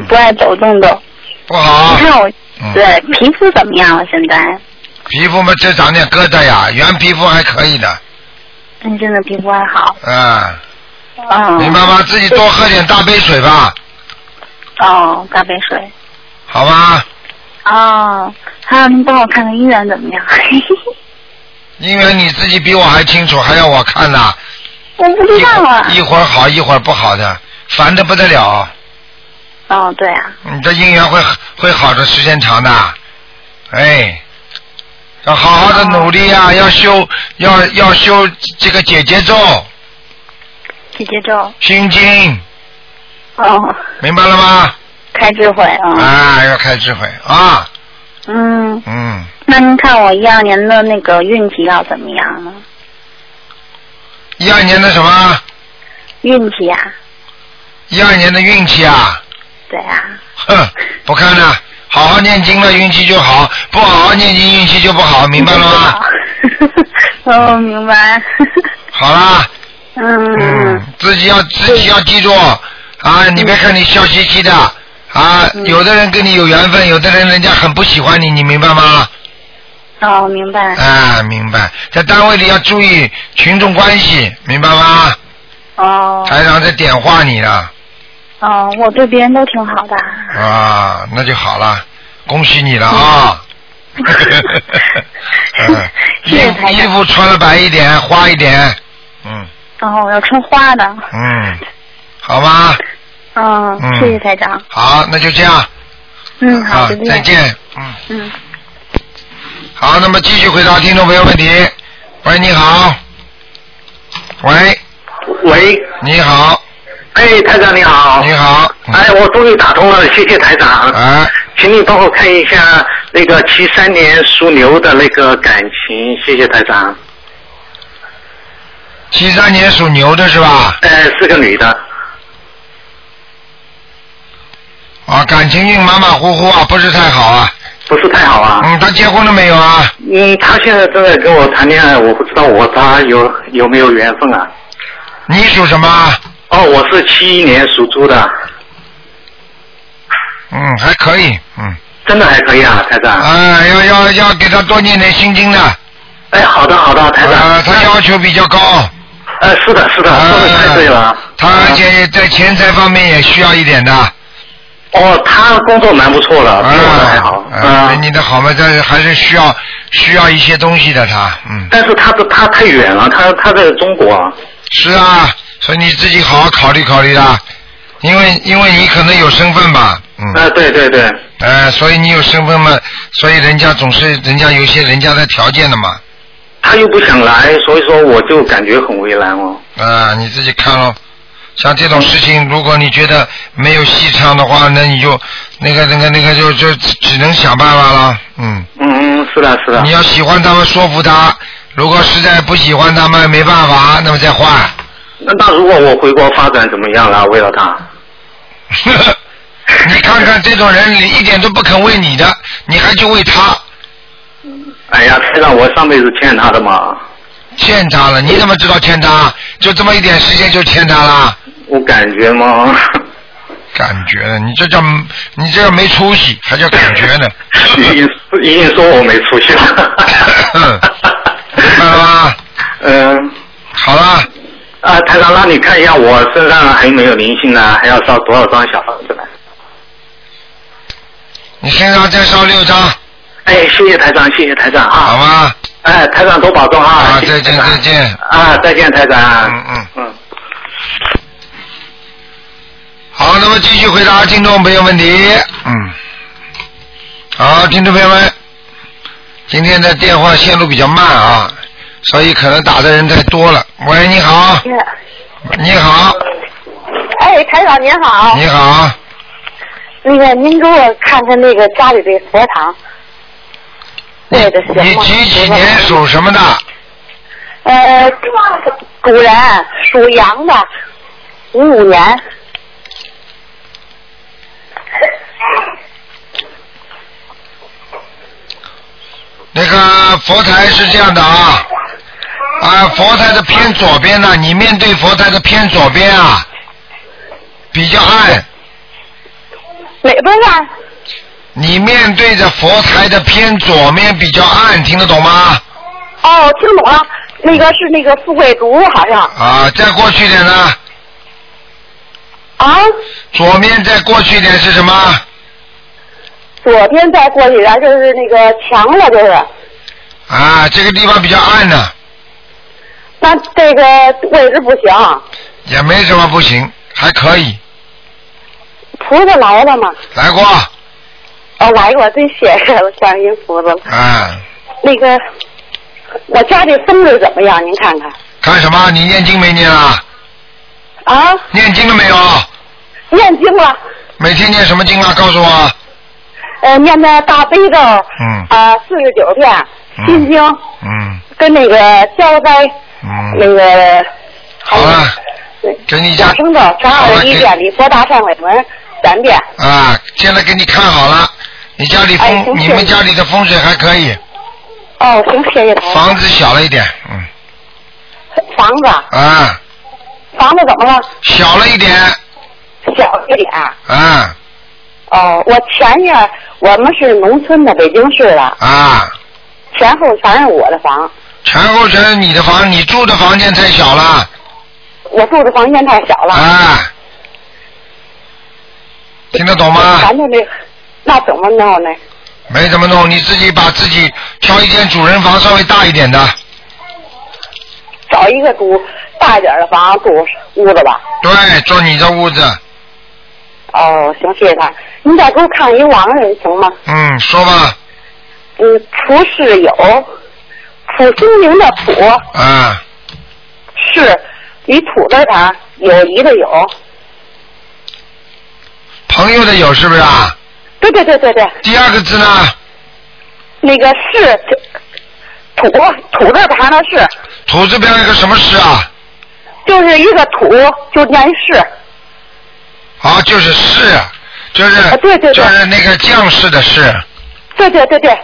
J: 不爱走动的。
A: 不好
J: 你，看我，
A: 嗯
J: 对皮肤怎么样了？现在？
A: 皮肤嘛这长点疙瘩呀，原皮肤还可以的，
J: 嗯，真的皮肤还好。
A: 啊，
J: 嗯。
A: 明白吗？自己多喝点大杯水吧，
J: 哦，大杯水。
A: 好吧？
J: 哦，还有您帮我看看姻缘怎么样？
A: 姻缘你自己比我还清楚，还要我看呢，
J: 我不知道啊。
A: 一会儿好一会儿不好的，烦的不得了。
J: 哦，对啊。
A: 你的姻缘会会好的时间长的，哎，要好好的努力啊，要修要要修这个姐姐咒、
J: 姐姐咒。
A: 心经，
J: 哦，
A: 明白了吗？
J: 开智慧啊。
A: 啊，要开智慧啊，
J: 嗯，
A: 嗯，
J: 那您看我一二年的那个运气要怎么样呢？
A: 一二年的什么？
J: 运气啊、
A: 一二年的运气啊，
J: 对啊。
A: 哼，不看了，好好念经了，运气就好；不好好念经，运气就不好，明白了吗？
J: 哦，明白。
A: 好啦，
J: 嗯
A: 嗯，自己要自己要记住啊！你别看你笑嘻嘻的啊，
J: 嗯
A: 有的人跟你有缘分，有的人人家很不喜欢你，你明白吗？
J: 哦，明白。
A: 啊，明白。在单位里要注意群众关系，明白吗？
J: 哦
A: 台长在点化你了
J: 哦，我对别人都挺好的。
A: 啊，那就好了，恭喜你了啊！嗯，
J: 谢谢台长
A: 衣衣服穿的白一点，花一点，嗯
J: 哦，我要穿花的。
A: 嗯，好吧，
J: 嗯，
A: 嗯
J: 谢谢台长。
A: 好，那就这样
J: 嗯，好，
A: 啊
J: 再，见。
A: 再。见，嗯。
J: 嗯。
A: 好，那么继续回答听众朋友问题。喂，你好。喂，
H: 喂，
A: 你好，
H: 哎，台长你好。
A: 你好。
H: 哎，我终于打通了，谢谢台长。
A: 哎，
H: 请你帮我看一下那个七三年属牛的那个感情，谢谢台长。
A: 七三年属牛的是吧？
H: 哎，是个女的。
A: 啊，感情运马马虎虎啊，不是太好啊。
H: 不是太好啊。
A: 嗯，他结婚了没有啊？
H: 嗯，他现在正在跟我谈恋爱，我不知道我他有有没有缘分啊？
A: 你属什么？
H: 哦，我是七一年属猪的，
A: 嗯，还可以，嗯。
H: 真的还可以啊，台长。
A: 啊，要要要给他多念点心经的。
H: 哎，好的好的，台长。
A: 啊，他要求比较高。
H: 呃，是的是的，说的太对了。
A: 他而且在钱财方面也需要一点的。
H: 哦，他工作蛮不错的，比我的还好。
A: 啊，你的好嘛，但是还是需要需要一些东西的他，嗯。
H: 但是他的他太远了，他他在中国啊。
A: 是啊，所以你自己好好考虑考虑啦，因为因为你可能有身份吧，嗯。
H: 啊，对对对。
A: 呃，所以你有身份嘛，所以人家总是人家有些人家的条件的嘛，
H: 他又不想来，所以说我就感觉很为难哦。
A: 啊，你自己看咯。像这种事情，如果你觉得没有戏唱的话，那你就那个那个那个就就只能想办法了，嗯。
H: 嗯嗯，是的是的。
A: 你要喜欢他们，说服他；如果实在不喜欢他们，没办法，那么再换。
H: 那那如果我回国发展怎么样了？为了他。
A: 你看看这种人，你一点都不肯为你的，你还去为他，
H: 哎呀，台长，我上辈子欠他的嘛。
A: 欠他了。你怎么知道欠他？就这么一点时间就欠他了？
H: 我感觉吗。
A: 感感觉呢？你这叫你这叫没出息，还叫感觉呢？
H: 已 经已经说我没出息了。
A: 明白了吗？
H: 嗯。
A: 好了。
H: 啊，台长，让你看一下我身上还有没有灵性呢？还要烧多少张小房子呢？
A: 你身上再烧六张。
H: 哎，谢谢台长，谢谢台长啊。
A: 好吗？
H: 哎，台长多保重啊！
A: 啊，再见再见。
H: 啊，再见，台长。
A: 嗯嗯
H: 嗯。
A: 好，那么继续回答听众朋友问题。嗯，好，听众朋友们，今天的电话线路比较慢啊，所以可能打的人太多了。喂，你好，你好，
D: 哎，台长您好。
A: 你好，
D: 那个，您给我看看那个家里的佛堂，对的？
A: 你几几年属什么的？
D: 呃，古人，属羊的，五五年。
A: 那个佛台是这样的啊，啊，佛台的偏左边呢，你面对佛台的偏左边啊，比较暗。
D: 哪边啊？
A: 你面对着佛台的偏左面比较暗，听得懂吗？
D: 哦，听懂了，那个是那个富贵竹，好像。
A: 啊，再过去一点呢？
D: 啊？
A: 左面再过去一点是什么？
D: 左边再过去一点就是那个墙了，就是。
A: 啊，这个地方比较暗呢，
D: 那这个位置不行，
A: 也没什么不行，还可以。
D: 菩萨来了吗？
A: 来过，
D: 哦，来过，真谢谢了，观音菩萨了。
A: 啊，
D: 那个，我家这风水怎么样？您看看。
A: 看什么？你念经没念啊？
D: 啊？
A: 念经了没有？
D: 念经了，
A: 每天念什么经啊？告诉我。
D: 呃，念的大悲咒，
A: 嗯
D: 啊，四十九遍，心经，
A: 嗯
D: 跟那个消灾，
A: 嗯。
D: 那个
A: 好了，给你家
D: 养生咒十二一遍，礼佛大忏悔文三遍。
A: 啊，现在给你看好了，你家里风，
D: 哎
A: 你们家里的风水还可以，
D: 哦，行，谢谢台。
A: 房子小了一点，嗯
D: 房子，
A: 啊，
D: 房子怎么了？
A: 小了一点，
D: 小一点。
A: 啊
D: 哦，我前面我们是农村的，北京市的，
A: 啊，
D: 前后全是我的房，
A: 前后全是你的房，你住的房间太小了，
D: 我住的房间太小了。
A: 啊，听得懂吗？
D: 那那怎么弄呢？
A: 没怎么弄，你自己把自己挑一间主人房稍微大一点的，
D: 找一个住大一点的房住屋子吧。
A: 对，住你这屋子，
D: 哦，行，谢谢他。你再给我看一亡人行吗？
A: 嗯，说吧，
D: 嗯，蒲世友，蒲松龄的蒲
A: 嗯，
D: 是与土字旁，友谊的友。
A: 朋友的友是不是啊？
D: 对对对对对。
A: 第二个字呢？
D: 那个是土土字旁的是，
A: 土字边一个什么是啊？
D: 就是一个土，就念是。
A: 啊，就是士，就是、
D: 啊对对对
A: 就是那个将士的士，
D: 对对对对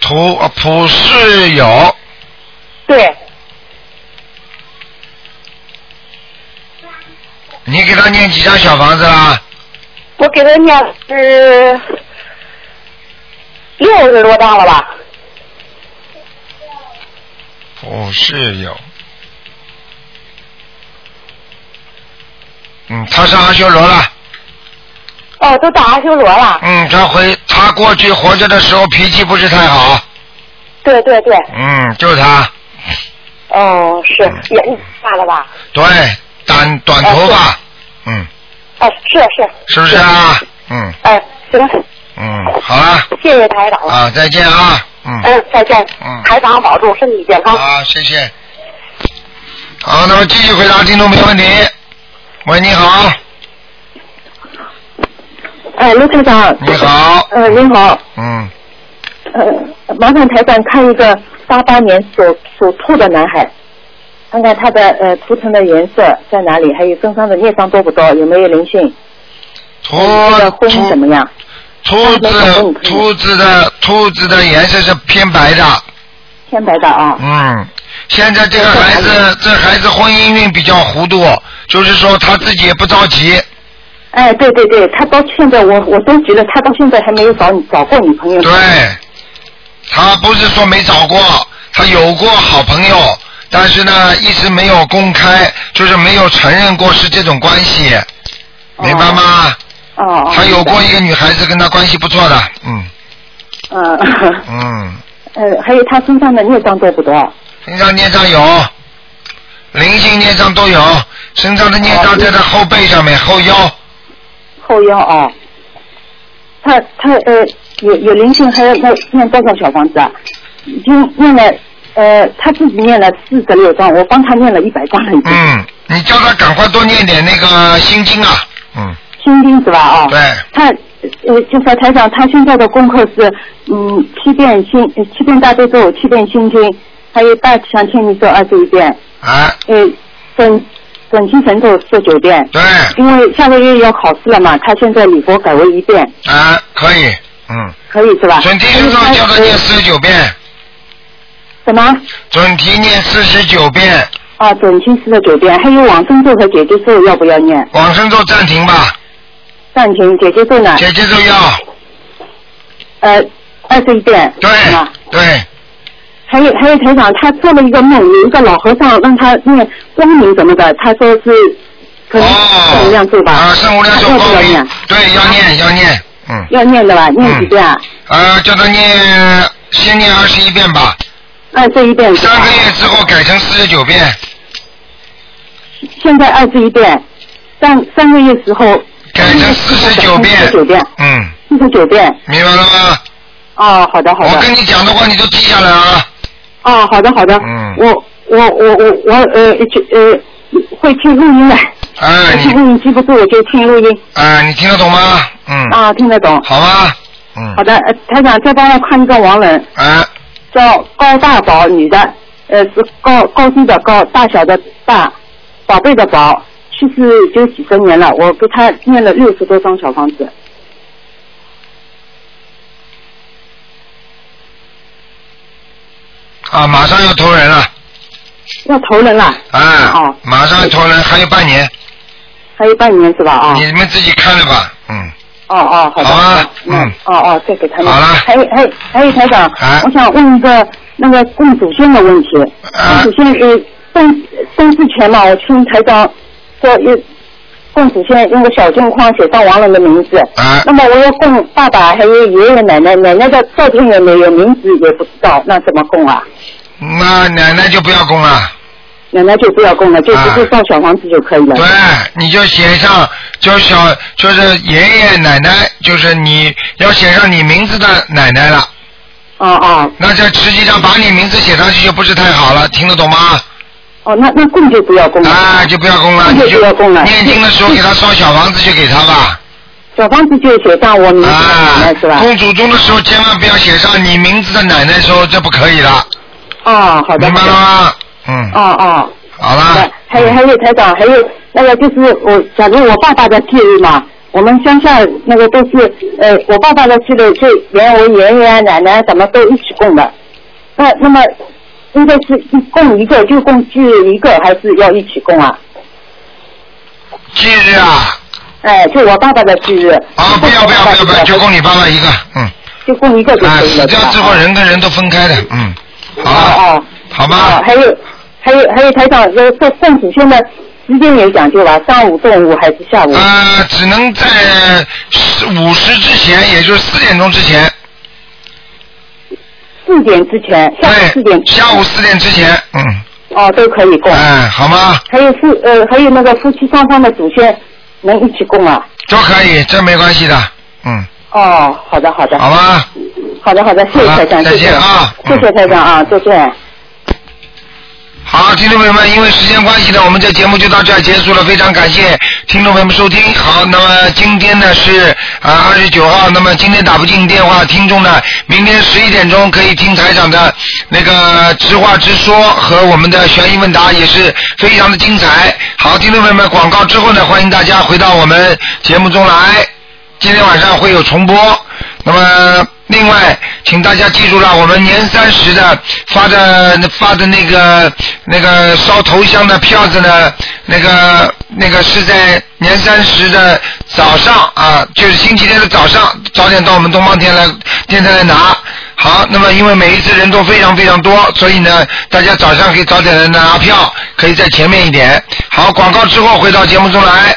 A: 土啊普世友，
D: 对，
A: 你给他念几张小房子啦？
D: 我给他念是六十多张了吧？
A: 普世友，嗯，他上阿修罗了。
D: 哦，都到阿修罗了。
A: 嗯，他回他过去活着的时候脾气不是太好。
D: 对对对，
A: 嗯，就是他，
D: 哦，是眼睛大了吧？
A: 对，短短头发，嗯，
D: 哦，是是。
A: 是不是啊？嗯
D: 哎，行，
A: 嗯，好了
D: 谢谢台长了。
A: 啊，再见啊，嗯。
D: 嗯，再见。
A: 嗯
D: 台长保重身体健康。
A: 啊，谢谢。好，那么继续回答听众朋友问题。喂，你好，
K: 哎，卢台长。
A: 你好。
K: 呃，您好，
A: 嗯，
K: 呃，麻烦台长看一个八八年属属兔的男孩，看看他的呃图腾的颜色在哪里，还有身上的孽伤多不多，有没有灵性？
A: 兔
K: 这个婚姻怎么样？
A: 兔子兔子的兔子的颜色是偏白的。
K: 偏白的啊。
A: 嗯，现在这个孩子，这孩子婚姻运比较糊涂，就是说他自己也不着急。
D: 哎，对对对，他到现在我我都觉得他到现在还没有找找过女朋友。
A: 对，他不是说没找过，他有过好朋友，但是呢，一直没有公开，就是没有承认过是这种关系，明白吗？
D: 哦哦。
A: 他有过一个女孩子跟他关系不错的，嗯
D: 嗯。
A: 嗯，
D: 呃，还有他身上的孽障多不多？
A: 身上孽障有，灵性孽障都有，身上的孽障在他后背上面、后腰。
D: 后腰啊。他他呃有有灵性，还要那念多少小房子啊？已经念了呃他自己念了四十六章，我帮他念了一百章了已经。
A: 嗯，你叫他赶快多念点那个心经啊，嗯，
D: 心经是吧？啊。
A: 对。
D: 他呃，就说台长，他现在的功课是嗯七遍心呃七遍大悲咒，七遍心经，还有大吉祥天女咒二十一遍。
A: 啊。
D: 呃，准准提神咒四九遍。
A: 对。
D: 因为下个月要考试了嘛，他现在礼佛改为一遍，
A: 啊，可以，嗯。
D: 可以是吧？
A: 准提神咒叫他念四十九遍。
D: 什么？
A: 准提念四十九遍，
D: 啊，准提四十九遍，还有往生咒和姐姐咒要不要念？
A: 往生咒暂停吧。
D: 暂停，姐姐咒呢？
A: 姐姐咒要。
D: 呃，二十一遍。
A: 对。对。
D: 还有还有台长，他做了一个梦，有一个老和尚让他念光明什么的，他说是可能圣无量寿吧？
A: 啊，圣无量咒
D: 要不
A: 光明
D: 要念？，
A: 对，要念要念，嗯。
D: 要念的吧？念几遍啊？
A: 啊，叫他念，先念二十一遍吧。
D: 二十一遍。
A: 三个月之后改成四十九遍。
D: 现在二十一遍，三三个月时候
A: 改成四十九遍。
D: 四十九遍，
A: 嗯，
D: 四十九遍。
A: 明白了吗？
D: 哦，好的好的。
A: 我跟你讲的话，你都记下来啊。
D: 哦，好的好的。
A: 嗯。
D: 我我我我我呃就呃会听录音的。
A: 哎，
D: 我听录音记不住，我就听录音。
A: 啊，你听得懂吗？嗯。
D: 啊，听得懂。
A: 好吗。嗯。
D: 好的，呃台长再帮我看一个王人。
A: 啊。
D: 叫高大宝，女的，呃，是高高低的高，大小的大，宝贝的宝，去世就几十年了，我给他念了六十多张小房子。
A: 啊，马上要投人了。
D: 要投人了？
A: 啊。
D: 哦。
A: 马上要投人，还有半年。
D: 还有半年是吧？啊。
A: 你们自己看着吧，嗯。
D: 哦哦，好的。
A: 好啊
D: 嗯。哦哦，再给他们。
A: 好了
D: 还有还有还有台长，我想问一个那个供祖先的问题。
A: 啊
D: 供祖先呃，登登之前嘛，我听台长说有供祖先用个小镜框写上亡人的名字。
A: 啊。
D: 那么我要供爸爸还有爷爷奶奶，奶奶的照片也没有，名字也不知道，那怎么供啊？
A: 那奶奶就不要供了。
D: 奶奶就不要供了，就直接造小房子就可以了。
A: 对，你就写上，就小，就是爷爷奶奶，就是你要写上你名字的奶奶了。
D: 哦哦。
A: 那这实际上把你名字写上去就不是太好了，听得懂吗？
D: 哦，那那供就不要供了。
A: 啊，就不要供了，就
D: 就不要供了。
A: 念经的时候给他烧小房子就给他吧。
D: 小房子就写上我名字的奶奶是吧？
A: 供祖宗的时候千万不要写上你名字的奶奶说这不可以了。
D: 哦，好的。
A: 明白了吗？嗯。
D: 哦哦。
A: 好了。
D: 还有还有台长，还有那个就是我，假如我爸爸的忌日嘛，我们乡下那个都是呃，我爸爸的忌日就连我爷爷啊、奶奶怎么都一起供的。那那么应该是一供一个就供忌日一个，还是要一起供啊？
A: 忌日啊。
D: 哎，就我爸爸的忌日。
A: 啊，不要不要不要不要，就供你爸爸一个，嗯。
D: 就供一个就
A: 啊，
D: 可以了。
A: 死掉之后人跟人都分开的，嗯。好了。
D: 哦。
A: 好吧。
D: 哦，还有还有还有台长，这，这供祖先的时间有讲究吧？上午、中午还是下午？
A: 呃，只能在十午时之前，也就是四点钟之前。
D: 四点之前，下午四点。
A: 下午四点之前，嗯。
D: 哦，都可以供。
A: 哎，好吗？
D: 还有夫呃，还有那个夫妻双方的祖先能一起供啊？
A: 都可以，这没关系的，嗯。
D: 哦，好的好的。
A: 好吗。
D: 好的好的，谢谢台长，
A: 再
D: 谢谢
A: 见啊
D: 谢谢台长啊，再见。
A: 好，听众朋友们，因为时间关系呢，我们这节目就到这儿结束了。非常感谢听众朋友们收听。好，那么今天呢是啊二十九号，那么今天打不进电话，听众呢明天十一点钟可以听台长的那个直话直说和我们的悬疑问答，也是非常的精彩。好，听众朋友们，广告之后呢，欢迎大家回到我们节目中来。今天晚上会有重播。那么，另外，请大家记住了，我们年三十的发的发的那个那个烧头香的票子呢，那个那个是在年三十的早上啊，就是星期天的早上，早点到我们东方天来电台来拿。好，那么因为每一次人都非常非常多，所以呢，大家早上可以早点来拿票，可以在前面一点。好，广告之后回到节目中来。